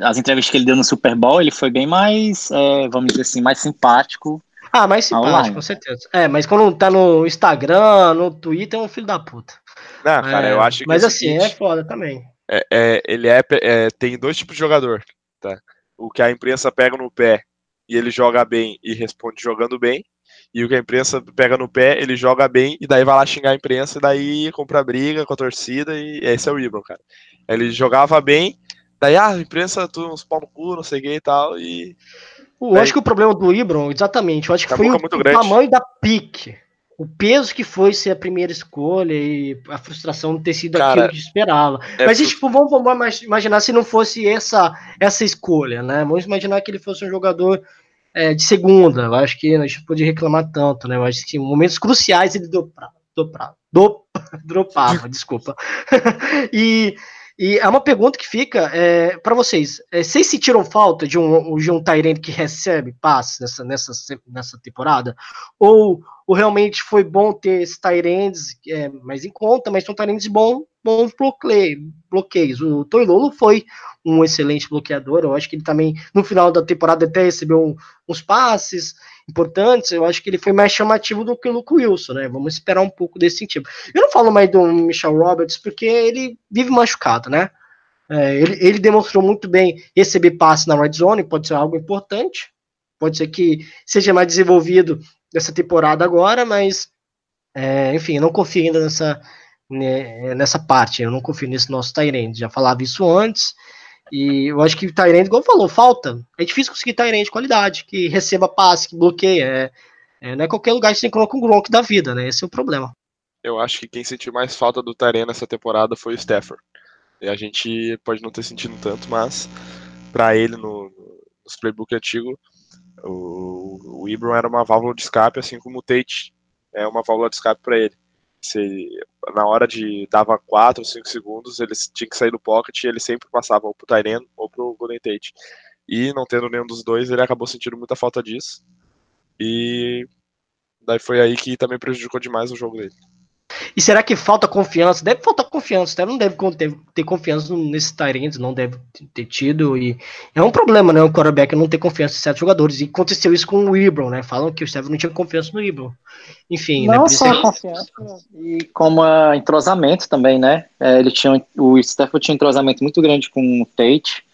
Speaker 3: as entrevistas que ele deu no Super Bowl, ele foi bem mais, é, vamos dizer assim, mais simpático.
Speaker 2: Ah, mais simpático, com certeza. É, mas quando tá no Instagram, no Twitter, é um filho da puta.
Speaker 4: Não, cara,
Speaker 2: é,
Speaker 4: eu acho que.
Speaker 2: Mas assim, seguinte, é foda também.
Speaker 4: É, é, ele é, é, tem dois tipos de jogador, tá? O que a imprensa pega no pé e ele joga bem e responde jogando bem, e o que a imprensa pega no pé, ele joga bem, e daí vai lá xingar a imprensa, e daí compra briga com a torcida, e esse é o Ibron, cara. Ele jogava bem, daí, ah, a imprensa, tu uns pau no cu, não sei o que e tal, e...
Speaker 2: Eu acho que o problema do Ibron, exatamente, eu acho que foi o, o tamanho da pique, o peso que foi ser a primeira escolha e a frustração de ter sido Cara, aquilo que esperava. É Mas, tipo, vamos, vamos, imaginar se não fosse essa, essa escolha, né? Vamos imaginar que ele fosse um jogador é, de segunda. Eu acho que a gente pode reclamar tanto, né? Eu acho que em momentos cruciais ele dobrava, dobrava, do, dropava, desculpa. e, e é uma pergunta que fica é, para vocês. É, vocês sentiram falta de um, de um Tyrant que recebe passes nessa, nessa, nessa temporada? Ou, ou realmente foi bom ter esses Tyrants é, mais em conta, mas são Tyrants bom, bons bloqueios. O Toilolo foi um excelente bloqueador. Eu acho que ele também, no final da temporada, até recebeu um, uns passes importantes. Eu acho que ele foi mais chamativo do que o Luke Wilson, né? Vamos esperar um pouco desse sentido. Eu não falo mais do Michel Roberts porque ele vive machucado, né? É, ele, ele demonstrou muito bem receber passe na red zone, pode ser algo importante. Pode ser que seja mais desenvolvido nessa temporada agora, mas é, enfim, eu não confio ainda nessa, né, nessa parte. Eu não confio nesse nosso Tyrande. Já falava isso antes. E eu acho que Tyrande, igual falou, falta. É difícil conseguir Tyrande de qualidade, que receba passe, que bloqueia. É, é, não é qualquer lugar que você coloca um Gronk da vida, né? Esse é o problema.
Speaker 4: Eu acho que quem sentiu mais falta do Tyrande nessa temporada foi o Stafford. E a gente pode não ter sentido tanto, mas para ele, no, nos playbook antigo, o, o Ibram era uma válvula de escape, assim como o Tate é uma válvula de escape para ele se na hora de dava 4 ou 5 segundos, eles tinham que sair do pocket e ele sempre passava ou pro Tyrion ou pro Golden Tate. E não tendo nenhum dos dois, ele acabou sentindo muita falta disso. E daí foi aí que também prejudicou demais o jogo dele.
Speaker 2: E será que falta confiança? Deve faltar confiança, tá? não deve ter, ter confiança nesses Tyrants, não deve ter tido. E é um problema, né? O quarterback não ter confiança em certos jogadores. E aconteceu isso com o Ibron, né? Falam que o Stephen não tinha confiança no Ibron. Enfim,
Speaker 3: né?
Speaker 2: não
Speaker 3: né? só é... confiança, e como entrosamento também, né? É, ele tinha, o Stephen tinha um entrosamento muito grande com o Tate.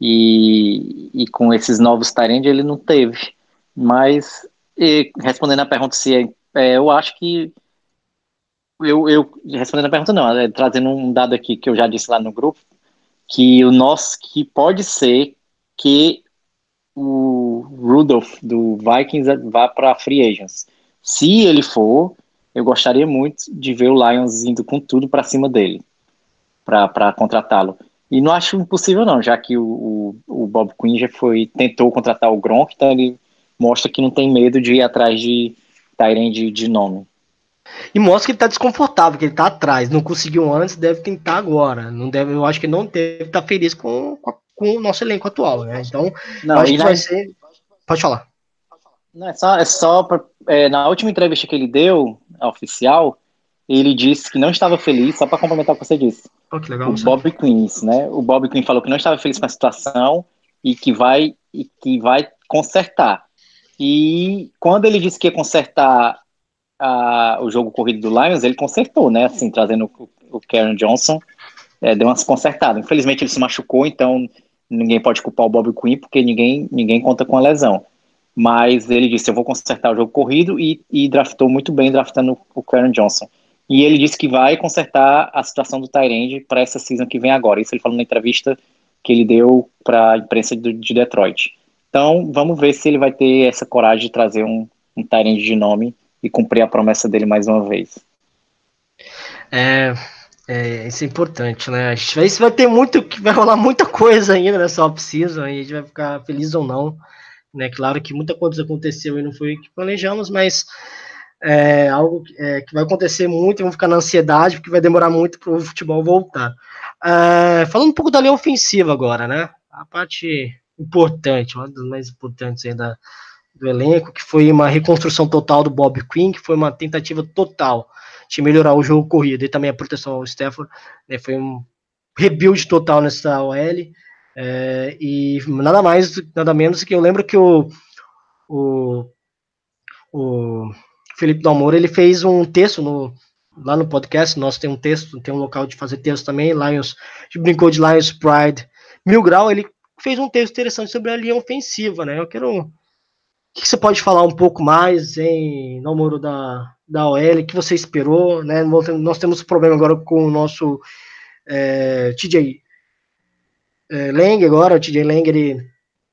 Speaker 3: E, e com esses novos Tyrants ele não teve. Mas, e, respondendo a pergunta se é, é eu acho que eu, eu respondendo a pergunta não, é, trazendo um dado aqui que eu já disse lá no grupo, que o nosso que pode ser que o Rudolph do Vikings vá para free agents. Se ele for, eu gostaria muito de ver o Lions indo com tudo para cima dele, para contratá-lo. E não acho impossível não, já que o, o, o, Bob Quinn já foi tentou contratar o Gronk, então ele mostra que não tem medo de ir atrás de Tyrande de nome.
Speaker 2: E mostra que ele tá desconfortável, que ele tá atrás. Não conseguiu antes, deve tentar agora. Não deve, eu acho que não deve estar tá feliz com, com o nosso elenco atual, né? Então, não, acho que na... vai ser. Pode falar.
Speaker 3: Não, é só, é só pra, é, na última entrevista que ele deu, oficial, ele disse que não estava feliz, só para complementar o que você disse.
Speaker 2: Oh, que legal,
Speaker 3: o Bob Quinn, né? O Bob Quinn falou que não estava feliz com a situação e que vai e que vai consertar. E quando ele disse que ia consertar a, o jogo corrido do Lions, ele consertou, né? Assim, trazendo o, o Karen Johnson, é, deu umas consertadas. Infelizmente ele se machucou, então ninguém pode culpar o Bob Quinn, porque ninguém, ninguém conta com a lesão. Mas ele disse: Eu vou consertar o jogo corrido e, e draftou muito bem, draftando o Karen Johnson. E ele disse que vai consertar a situação do Tyrande para essa season que vem agora. Isso ele falou na entrevista que ele deu para a imprensa de, de Detroit. Então, vamos ver se ele vai ter essa coragem de trazer um, um Tyrande de nome e cumprir a promessa dele mais uma vez.
Speaker 2: É, é, isso é importante, né? Vai, isso vai ter muito, vai rolar muita coisa ainda nessa off-season, e a gente vai ficar feliz ou não. Né? Claro que muita coisa aconteceu e não foi o que planejamos, mas é algo que, é, que vai acontecer muito, vamos ficar na ansiedade, porque vai demorar muito para o futebol voltar. É, falando um pouco da linha ofensiva agora, né? A parte importante, uma das mais importantes aí da, do elenco, que foi uma reconstrução total do Bob Quinn, que foi uma tentativa total de melhorar o jogo corrido e também a proteção ao Stafford, né, foi um rebuild total nessa OL, é, e nada mais, nada menos que eu lembro que o, o, o Felipe Dalmoro, ele fez um texto no, lá no podcast, nós tem um texto, tem um local de fazer texto também, Lions, brincou de Lions Pride, Mil Grau, ele fez um texto interessante sobre a linha ofensiva, né, eu quero o que você pode falar um pouco mais em namoro da, da OL? que você esperou? Né? Nós temos problema agora com o nosso é, TJ é, Lang agora. O TJ Lang ele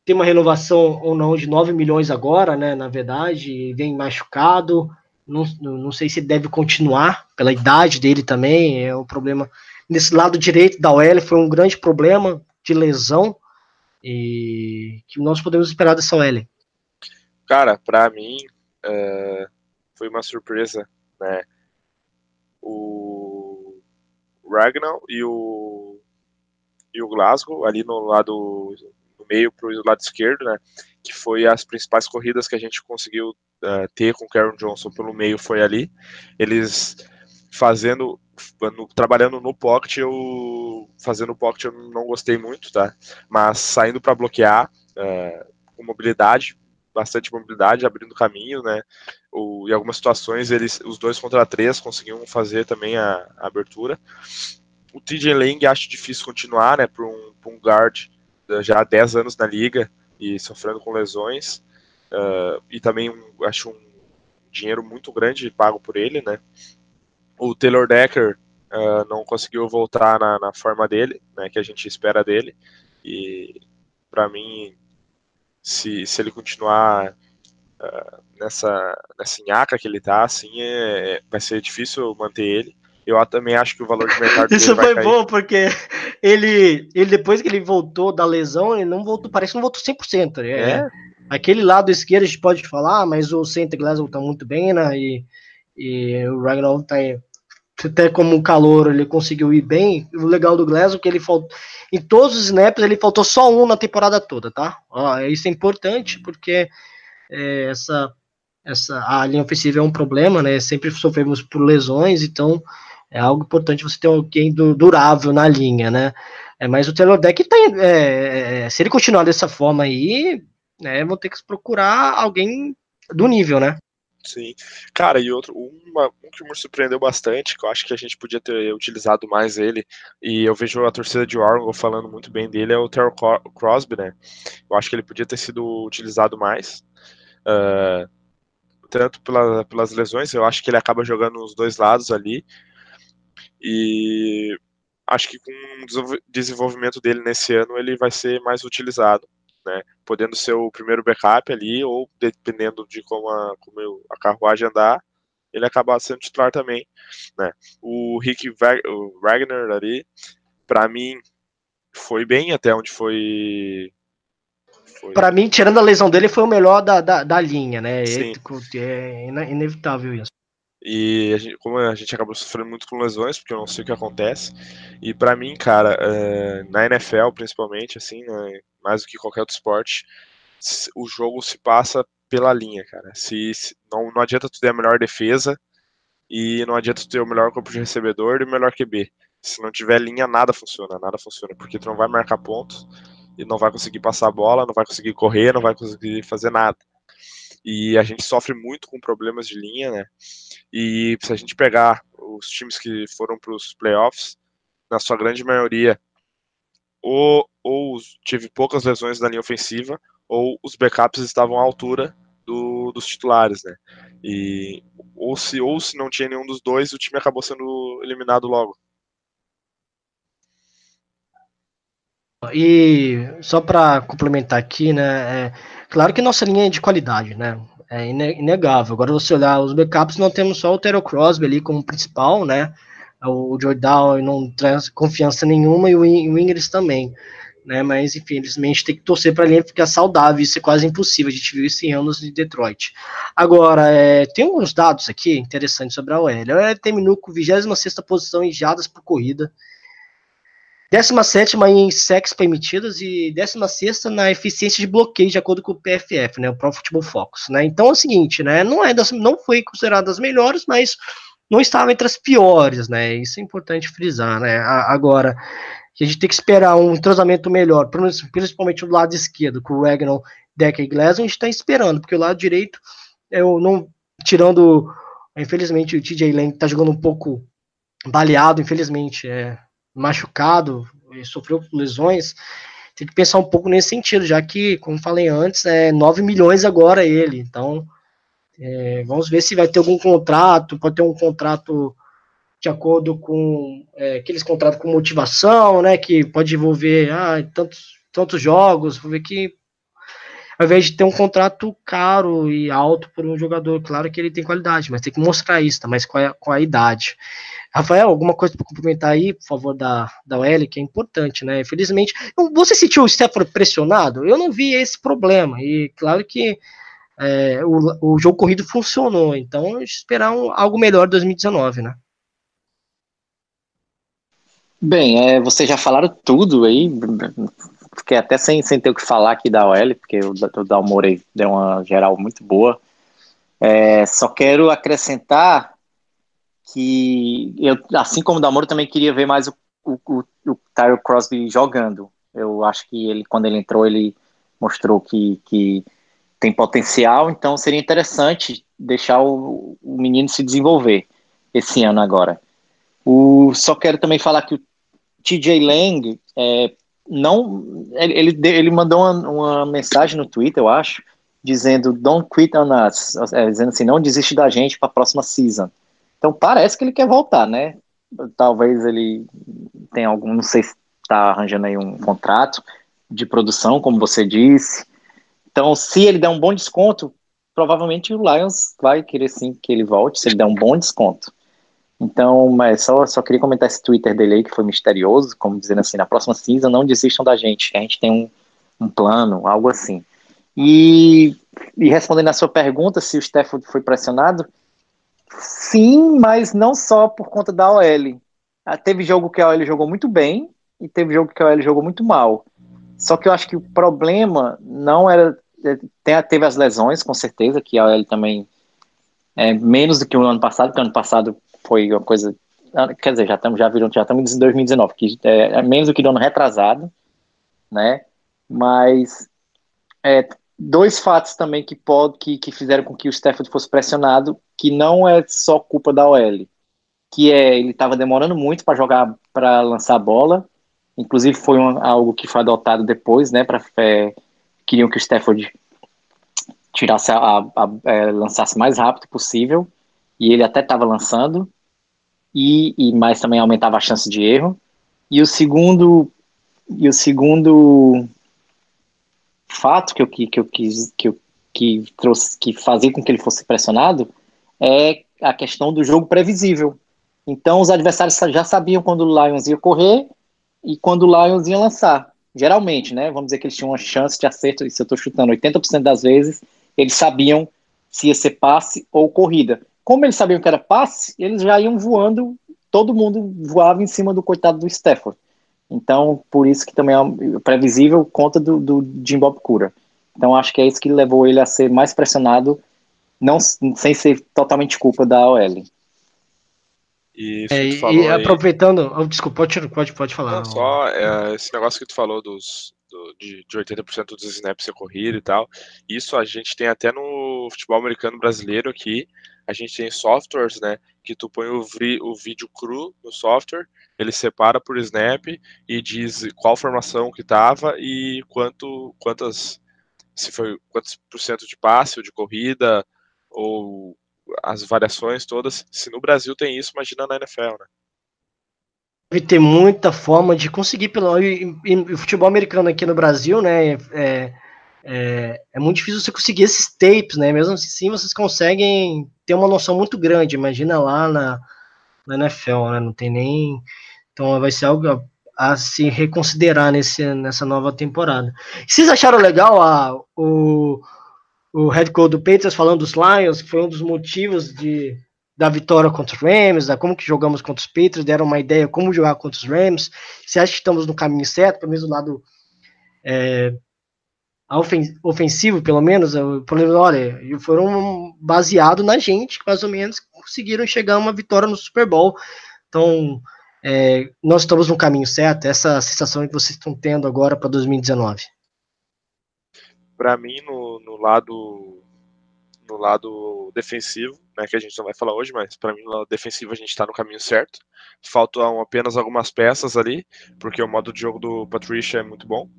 Speaker 2: tem uma renovação ou não de 9 milhões agora, né? Na verdade, vem machucado. Não, não sei se deve continuar pela idade dele também. É um problema nesse lado direito da OL foi um grande problema de lesão e que nós podemos esperar dessa OL.
Speaker 4: Cara, para mim é, foi uma surpresa, né? O Ragnar e o e o Glasgow ali no lado no meio pro lado esquerdo, né? Que foi as principais corridas que a gente conseguiu uh, ter com o Karen Johnson pelo meio foi ali. Eles fazendo no, trabalhando no pocket, eu fazendo o pocket eu não gostei muito, tá? Mas saindo para bloquear uh, com mobilidade bastante mobilidade, abrindo caminho, né? O, em algumas situações, eles, os dois contra três conseguiam fazer também a, a abertura. O TJ Lang acho difícil continuar, né? Para um, um guard eh, já há 10 anos na liga e sofrendo com lesões. Uh, e também um, acho um dinheiro muito grande pago por ele, né? O Taylor Decker uh, não conseguiu voltar na, na forma dele, né? Que a gente espera dele. E para mim se, se ele continuar uh, nessa, nessa nhaca que ele tá, assim, é, é, vai ser difícil manter ele. Eu também acho que o valor de mercado
Speaker 2: Isso foi bom, porque ele, ele, depois que ele voltou da lesão, ele não voltou, parece que não voltou 100%. É, é. Aquele lado esquerdo a gente pode falar, mas o Center Glasgow tá muito bem, né? E, e o Ragnar tá até como calor ele conseguiu ir bem. O legal do Glasgow é que ele faltou em todos os snaps ele faltou só um na temporada toda, tá? Isso é importante porque é, essa essa a linha ofensiva é um problema, né? Sempre sofremos por lesões, então é algo importante você ter alguém do, durável na linha, né? É, mas o Taylor Deck tem, é, é, se ele continuar dessa forma aí, né, vão ter que procurar alguém do nível, né?
Speaker 4: Sim. Cara, e outro, uma, um que me surpreendeu bastante, que eu acho que a gente podia ter utilizado mais ele, e eu vejo a torcida de Oregon falando muito bem dele, é o Terrell Crosby, né? Eu acho que ele podia ter sido utilizado mais. Uh, tanto pela, pelas lesões, eu acho que ele acaba jogando os dois lados ali. E acho que com o desenvolvimento dele nesse ano ele vai ser mais utilizado, né? Podendo ser o primeiro backup ali, ou dependendo de como a, como a carruagem andar, ele acabar sendo titular também, né? O Rick Wagner ali, para mim, foi bem até onde foi
Speaker 2: para mim, tirando a lesão dele, foi o melhor da, da, da linha, né? Sim. É inevitável isso.
Speaker 4: E a gente, como a gente acabou sofrendo muito com lesões, porque eu não sei o que acontece. E para mim, cara, é, na NFL principalmente, assim, né, mais do que qualquer outro esporte, o jogo se passa pela linha, cara. Se, se, não, não adianta tu ter a melhor defesa e não adianta tu ter o melhor corpo de recebedor e o melhor QB. Se não tiver linha, nada funciona, nada funciona, porque tu não vai marcar pontos e não vai conseguir passar a bola, não vai conseguir correr, não vai conseguir fazer nada. E a gente sofre muito com problemas de linha, né? E se a gente pegar os times que foram para os playoffs, na sua grande maioria, ou, ou tive poucas lesões na linha ofensiva, ou os backups estavam à altura do, dos titulares, né? E ou se, ou se não tinha nenhum dos dois, o time acabou sendo eliminado logo.
Speaker 2: E só para complementar aqui, né? É, claro que nossa linha é de qualidade, né? É inegável. Agora, você olhar os backups, não temos só o Terrell Crosby ali como principal, né? O Jordan não traz confiança nenhuma e o Ingres também, né? Mas, enfim, infelizmente tem que torcer para linha ficar saudável. Isso é quase impossível. A gente viu isso em anos de Detroit. Agora, é, tem alguns dados aqui interessantes sobre a OL. A OL terminou com 26 posição em jadas por corrida 17 em sacks permitidas e 16 na eficiência de bloqueio, de acordo com o PFF, né, o Pro Football Focus. Né? Então é o seguinte, né, não, é das, não foi considerada das melhores, mas não estava entre as piores, né? Isso é importante frisar, né? Agora, a gente tem que esperar um entrosamento melhor, principalmente do lado esquerdo, com o Wagner, Decker e Glass, a gente está esperando, porque o lado direito, eu não, tirando, infelizmente, o TJ Lang está jogando um pouco baleado, infelizmente, é, machucado, sofreu lesões, tem que pensar um pouco nesse sentido, já que, como falei antes, é 9 milhões agora ele, então é, vamos ver se vai ter algum contrato, pode ter um contrato de acordo com é, aqueles contratos com motivação, né, que pode envolver ah, tantos, tantos jogos, vou ver que ao invés de ter um contrato caro e alto por um jogador, claro que ele tem qualidade, mas tem que mostrar isso, tá? mas com a, com a idade. Rafael, alguma coisa para complementar aí, por favor, da, da OL, que é importante, né? Infelizmente, você sentiu o Stefano pressionado? Eu não vi esse problema, e claro que é, o, o jogo corrido funcionou, então esperar um, algo melhor em 2019, né?
Speaker 3: Bem, é, vocês já falaram tudo aí, fiquei até sem, sem ter o que falar aqui da OL, porque o, o Dalmore deu uma geral muito boa. É, só quero acrescentar que eu, assim como o Damoro, também queria ver mais o, o, o, o Tyler Crosby jogando. Eu acho que ele, quando ele entrou, ele mostrou que, que tem potencial, então seria interessante deixar o, o menino se desenvolver esse ano agora. O, só quero também falar que o TJ Lang é, não ele, ele mandou uma, uma, mensagem no Twitter, eu acho, dizendo don't quit on us, é, dizendo assim, não desiste da gente para a próxima season. Então parece que ele quer voltar, né? Talvez ele tenha algum, não sei se está arranjando aí um contrato de produção, como você disse. Então, se ele der um bom desconto, provavelmente o Lions vai querer sim que ele volte, se ele der um bom desconto. Então, mas só, só queria comentar esse Twitter dele aí, que foi misterioso, como dizendo assim, na próxima season não desistam da gente, a gente tem um, um plano, algo assim. E, e respondendo a sua pergunta, se o Stafford foi pressionado, Sim, mas não só por conta da OL. Ah, teve jogo que a OL jogou muito bem e teve jogo que a OL jogou muito mal. Só que eu acho que o problema não era tem, teve as lesões, com certeza, que a OL também é menos do que o ano passado, porque ano passado foi uma coisa. Ah, quer dizer, já estamos já viram, já estamos em 2019, que é, é menos do que o ano retrasado, né? Mas é, dois fatos também que, pode, que, que fizeram com que o Stafford fosse pressionado, que não é só culpa da OL, que é ele estava demorando muito para jogar, para lançar a bola, inclusive foi um, algo que foi adotado depois, né? Para é, queriam que o Stafford tirasse a, a, a é, lançasse mais rápido possível e ele até estava lançando e, e mais também aumentava a chance de erro e o segundo e o segundo fato que eu, que, que eu quis que eu que trouxe que fazia com que ele fosse pressionado é a questão do jogo previsível. Então os adversários já sabiam quando o Lions ia correr e quando o Lions ia lançar. Geralmente, né? Vamos dizer que eles tinham uma chance de acerto, se eu estou chutando 80% das vezes, eles sabiam se ia ser passe ou corrida. Como eles sabiam que era passe, eles já iam voando, todo mundo voava em cima do coitado do Stafford. Então, por isso que também é previsível conta do, do Jim Bob Cura. Então, acho que é isso que levou ele a ser mais pressionado, não sem ser totalmente culpa da OL.
Speaker 2: E, é, e aproveitando, oh, desculpa, pode, pode, pode falar.
Speaker 4: Não, só é, esse negócio que tu falou dos, do, de, de 80% dos snaps ser corrida e tal, isso a gente tem até no futebol americano brasileiro aqui, a gente tem softwares, né, que tu põe o, o vídeo cru no software, ele separa por snap e diz qual formação que tava e quanto, quantas, se foi quantos por cento de passe ou de corrida ou as variações todas. Se no Brasil tem isso, imagina na NFL, né?
Speaker 2: Deve ter muita forma de conseguir pelo futebol americano aqui no Brasil, né? É, é, é, muito difícil você conseguir esses tapes, né? Mesmo assim, vocês conseguem ter uma noção muito grande. Imagina lá na, na NFL, né? Não tem nem. Então vai ser algo a, a se reconsiderar nesse, nessa nova temporada. Vocês acharam legal a, o, o head coach do Patriots falando dos Lions, que foi um dos motivos de, da vitória contra os Rams, da como que jogamos contra os Patriots, deram uma ideia como jogar contra os Rams. Você acha que estamos no caminho certo, pelo menos do lado é, ofensivo, pelo menos? Olha, foram baseados na gente, mais ou menos conseguiram chegar a uma vitória no Super Bowl. Então, é, nós estamos no caminho certo, essa sensação que vocês estão tendo agora para 2019
Speaker 4: para mim no, no, lado no lado defensivo, né, que a gente não vai falar hoje, mas para mim no lado defensivo a gente está no caminho certo. Faltam apenas algumas peças ali, porque o modo de jogo do Patricia é muito bom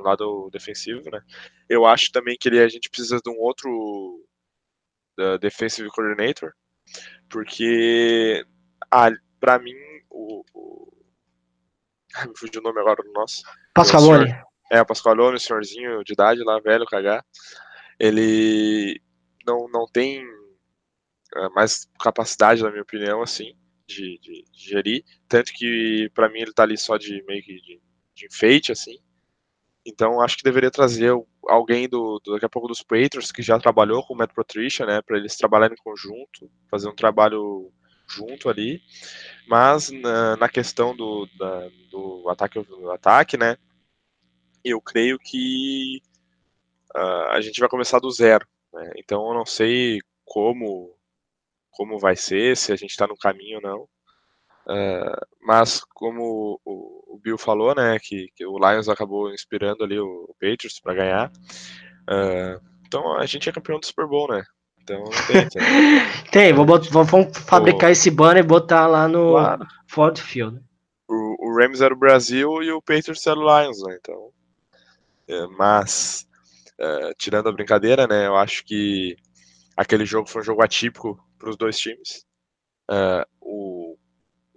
Speaker 4: no, lado defensivo, né? Eu acho também que ele, a gente precisa de um outro uh, defensive coordinator, porque ah, para mim o, o... me fugiu o nome agora do nosso.
Speaker 2: Pascalone.
Speaker 4: É, o Pascoalone, o senhorzinho de idade lá, velho, cagar. Ele não, não tem é, mais capacidade, na minha opinião, assim, de, de, de gerir. Tanto que, para mim, ele tá ali só de meio que de, de enfeite, assim. Então, acho que deveria trazer alguém do, do, daqui a pouco dos Patriots que já trabalhou com o Matt Patricia, né, para eles trabalharem em conjunto, fazer um trabalho junto ali. Mas na, na questão do, da, do ataque, do ataque, né, eu creio que uh, a gente vai começar do zero. Né? Então eu não sei como como vai ser, se a gente está no caminho ou não. Uh, mas como o, o, Bill falou, né, que, que, o Lions acabou inspirando ali o, o Patriots para ganhar. Uh, então a gente é campeão do Super Bowl, né? Então tem. Tem,
Speaker 2: tem vamos, vamos fabricar o... esse banner e botar lá no claro. Ford Field.
Speaker 4: O, Rams era o Brasil e o Patriots era o Lions, né? Então é, mas, uh, tirando a brincadeira, né, eu acho que aquele jogo foi um jogo atípico para os dois times. Uh, o,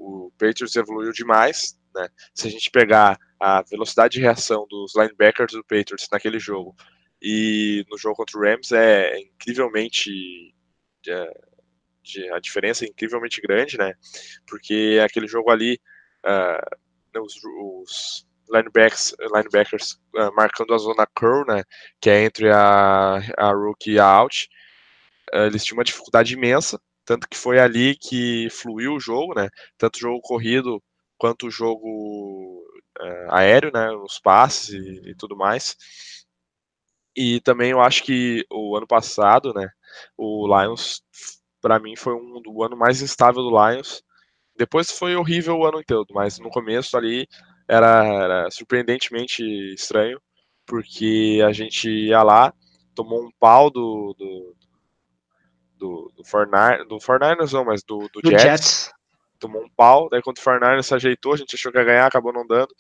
Speaker 4: o Patriots evoluiu demais. Né? Se a gente pegar a velocidade de reação dos linebackers do Patriots naquele jogo e no jogo contra o Rams é incrivelmente. É, a diferença é incrivelmente grande, né? Porque aquele jogo ali, uh, os, os linebackers, linebackers uh, marcando a zona curl, né, que é entre a, a rookie e a out, uh, eles tinham uma dificuldade imensa, tanto que foi ali que fluiu o jogo, né, tanto o jogo corrido quanto o jogo uh, aéreo, né, os passes e, e, tudo mais. E também eu acho que o ano passado, né, o Lions, para mim, foi um do ano mais instável do Lions. Depois foi horrível o ano inteiro, mas no começo ali era, era surpreendentemente estranho, porque a gente ia lá, tomou um pau do, do, do, do, Fortnite, do Fortnite não, mas do, do, do Jets. Jets. Tomou um pau, daí quando o Fortnite se ajeitou, a gente achou que ia ganhar, acabou não dando.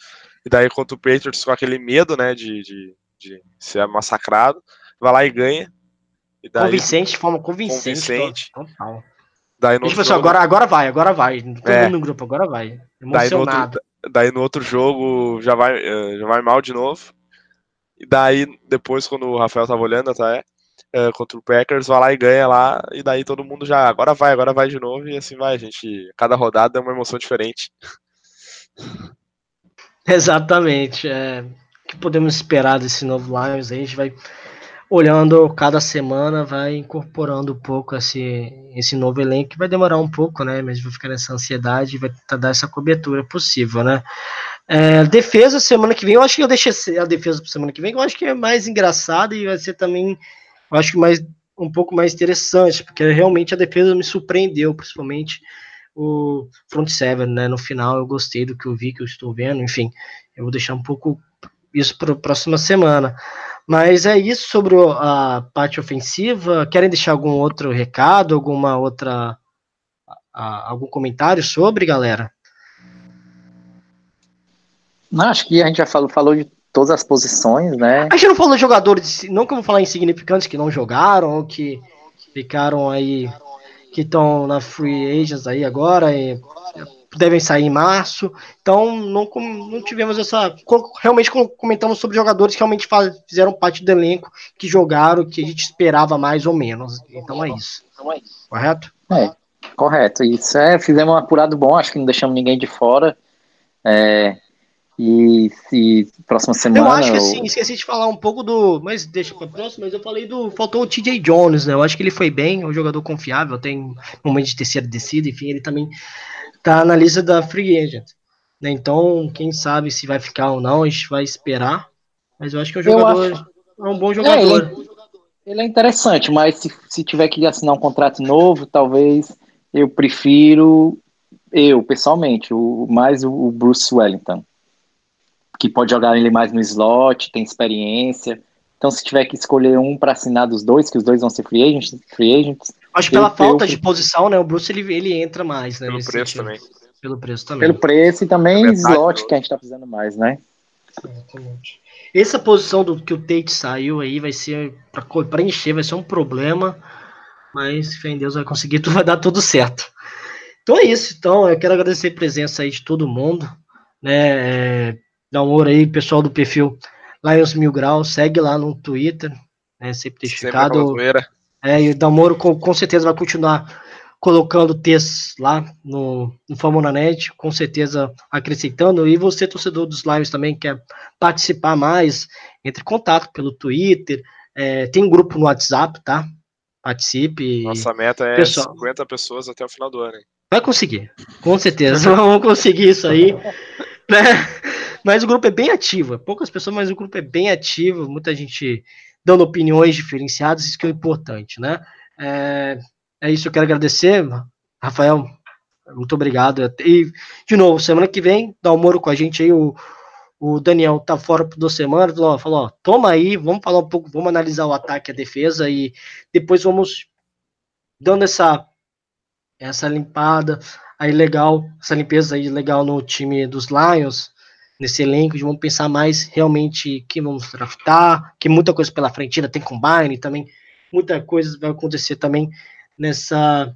Speaker 4: E daí contra o Patriots com aquele medo, né, de, de, de ser massacrado, vai lá e ganha.
Speaker 2: E daí, convincente, forma convincente.
Speaker 4: convincente.
Speaker 2: Total.
Speaker 4: Daí no
Speaker 2: tipo assim, jogo... agora, agora vai, agora vai. Todo é. mundo no grupo, agora vai.
Speaker 4: Daí no, outro, daí no outro jogo já vai, eh, já vai mal de novo. E daí, depois, quando o Rafael tava olhando até, é, contra o Packers, vai lá e ganha lá, e daí todo mundo já, agora vai, agora vai de novo, e assim vai, gente, cada rodada é uma emoção diferente.
Speaker 2: Exatamente. É, o que podemos esperar desse novo Lions? A gente vai olhando cada semana, vai incorporando um pouco esse, esse novo elenco, que vai demorar um pouco, né? Mas vai ficar nessa ansiedade vai dar essa cobertura possível, né? É, defesa, semana que vem, eu acho que eu deixei a defesa para semana que vem, eu acho que é mais engraçado e vai ser também, eu acho que mais um pouco mais interessante, porque realmente a defesa me surpreendeu, principalmente o front seven, né? No final eu gostei do que eu vi, que eu estou vendo, enfim, eu vou deixar um pouco isso para a próxima semana. Mas é isso sobre a parte ofensiva. Querem deixar algum outro recado, alguma outra algum comentário sobre, galera?
Speaker 3: Não, acho que a gente já falou, falou de todas as posições, né?
Speaker 2: A gente não falou de jogadores, não que eu vou falar insignificantes que não jogaram ou que ficaram aí que estão na free agents aí agora e devem sair em março. Então não, não tivemos essa. Realmente comentamos sobre jogadores que realmente faz, fizeram parte do elenco, que jogaram, que a gente esperava mais ou menos. Então é isso. Correto?
Speaker 3: É, correto. Isso é, fizemos um apurado bom, acho que não deixamos ninguém de fora. É, e, e próxima semana.
Speaker 2: Eu acho que assim, esqueci de falar um pouco do. Mas deixa pra próxima, mas eu falei do. Faltou o TJ Jones, né? Eu acho que ele foi bem, é um jogador confiável, tem momento de terceira descida, enfim, ele também tá na lista da Free Agent. Né? Então, quem sabe se vai ficar ou não, a gente vai esperar. Mas eu acho que é um jogador. Acho... É um bom jogador. É,
Speaker 3: ele, ele, é interessante, mas se, se tiver que assinar um contrato novo, talvez eu prefiro. Eu, pessoalmente, o, mais o Bruce Wellington que pode jogar ele mais no slot, tem experiência. Então, se tiver que escolher um para assinar dos dois, que os dois vão ser free agents, free agents
Speaker 2: acho que pela falta eu... de posição, né? O Bruce ele, ele entra mais, né?
Speaker 4: Pelo preço sentido. também.
Speaker 2: Pelo preço também.
Speaker 3: Pelo preço e também slot que a gente tá precisando mais, né?
Speaker 2: Exatamente. Essa posição do que o Tate saiu aí vai ser para encher, vai ser um problema, mas fé em Deus vai conseguir, tudo vai dar tudo certo. Então é isso. Então eu quero agradecer a presença aí de todo mundo, né? Dá um ouro aí, pessoal do perfil Lions Mil Grau, segue lá no Twitter, né, sempre testificado. É, e o Dalmoro com, com certeza vai continuar colocando textos lá no, no Fórmula Net, com certeza acrescentando. E você, torcedor dos Lions, também quer participar mais, entre em contato pelo Twitter. É, tem um grupo no WhatsApp, tá? Participe.
Speaker 4: Nossa meta é pessoal, 50 pessoas até o final do ano. Hein?
Speaker 2: Vai conseguir, com certeza. Vamos conseguir isso aí. né? Mas o grupo é bem ativo. Poucas pessoas, mas o grupo é bem ativo. Muita gente dando opiniões diferenciadas, isso que é importante, né? É, é isso, eu quero agradecer, Rafael. Muito obrigado. E, de novo, semana que vem, dá um moro com a gente aí. O, o Daniel tá fora por duas semanas. Falou, falou ó, toma aí, vamos falar um pouco, vamos analisar o ataque e a defesa e depois vamos dando essa essa limpada aí legal, essa limpeza aí legal no time dos Lions, nesse elenco, vamos pensar mais realmente que vamos draftar, que muita coisa pela frente ainda tem combine também, muita coisa vai acontecer também nessa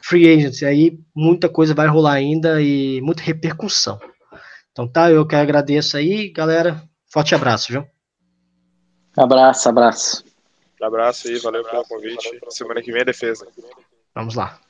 Speaker 2: free agency aí, muita coisa vai rolar ainda e muita repercussão. Então tá, eu que agradeço aí, galera. Forte abraço, viu?
Speaker 3: Abraço, abraço.
Speaker 4: Abraço aí, valeu pelo convite. Semana que vem é defesa.
Speaker 2: Vamos lá.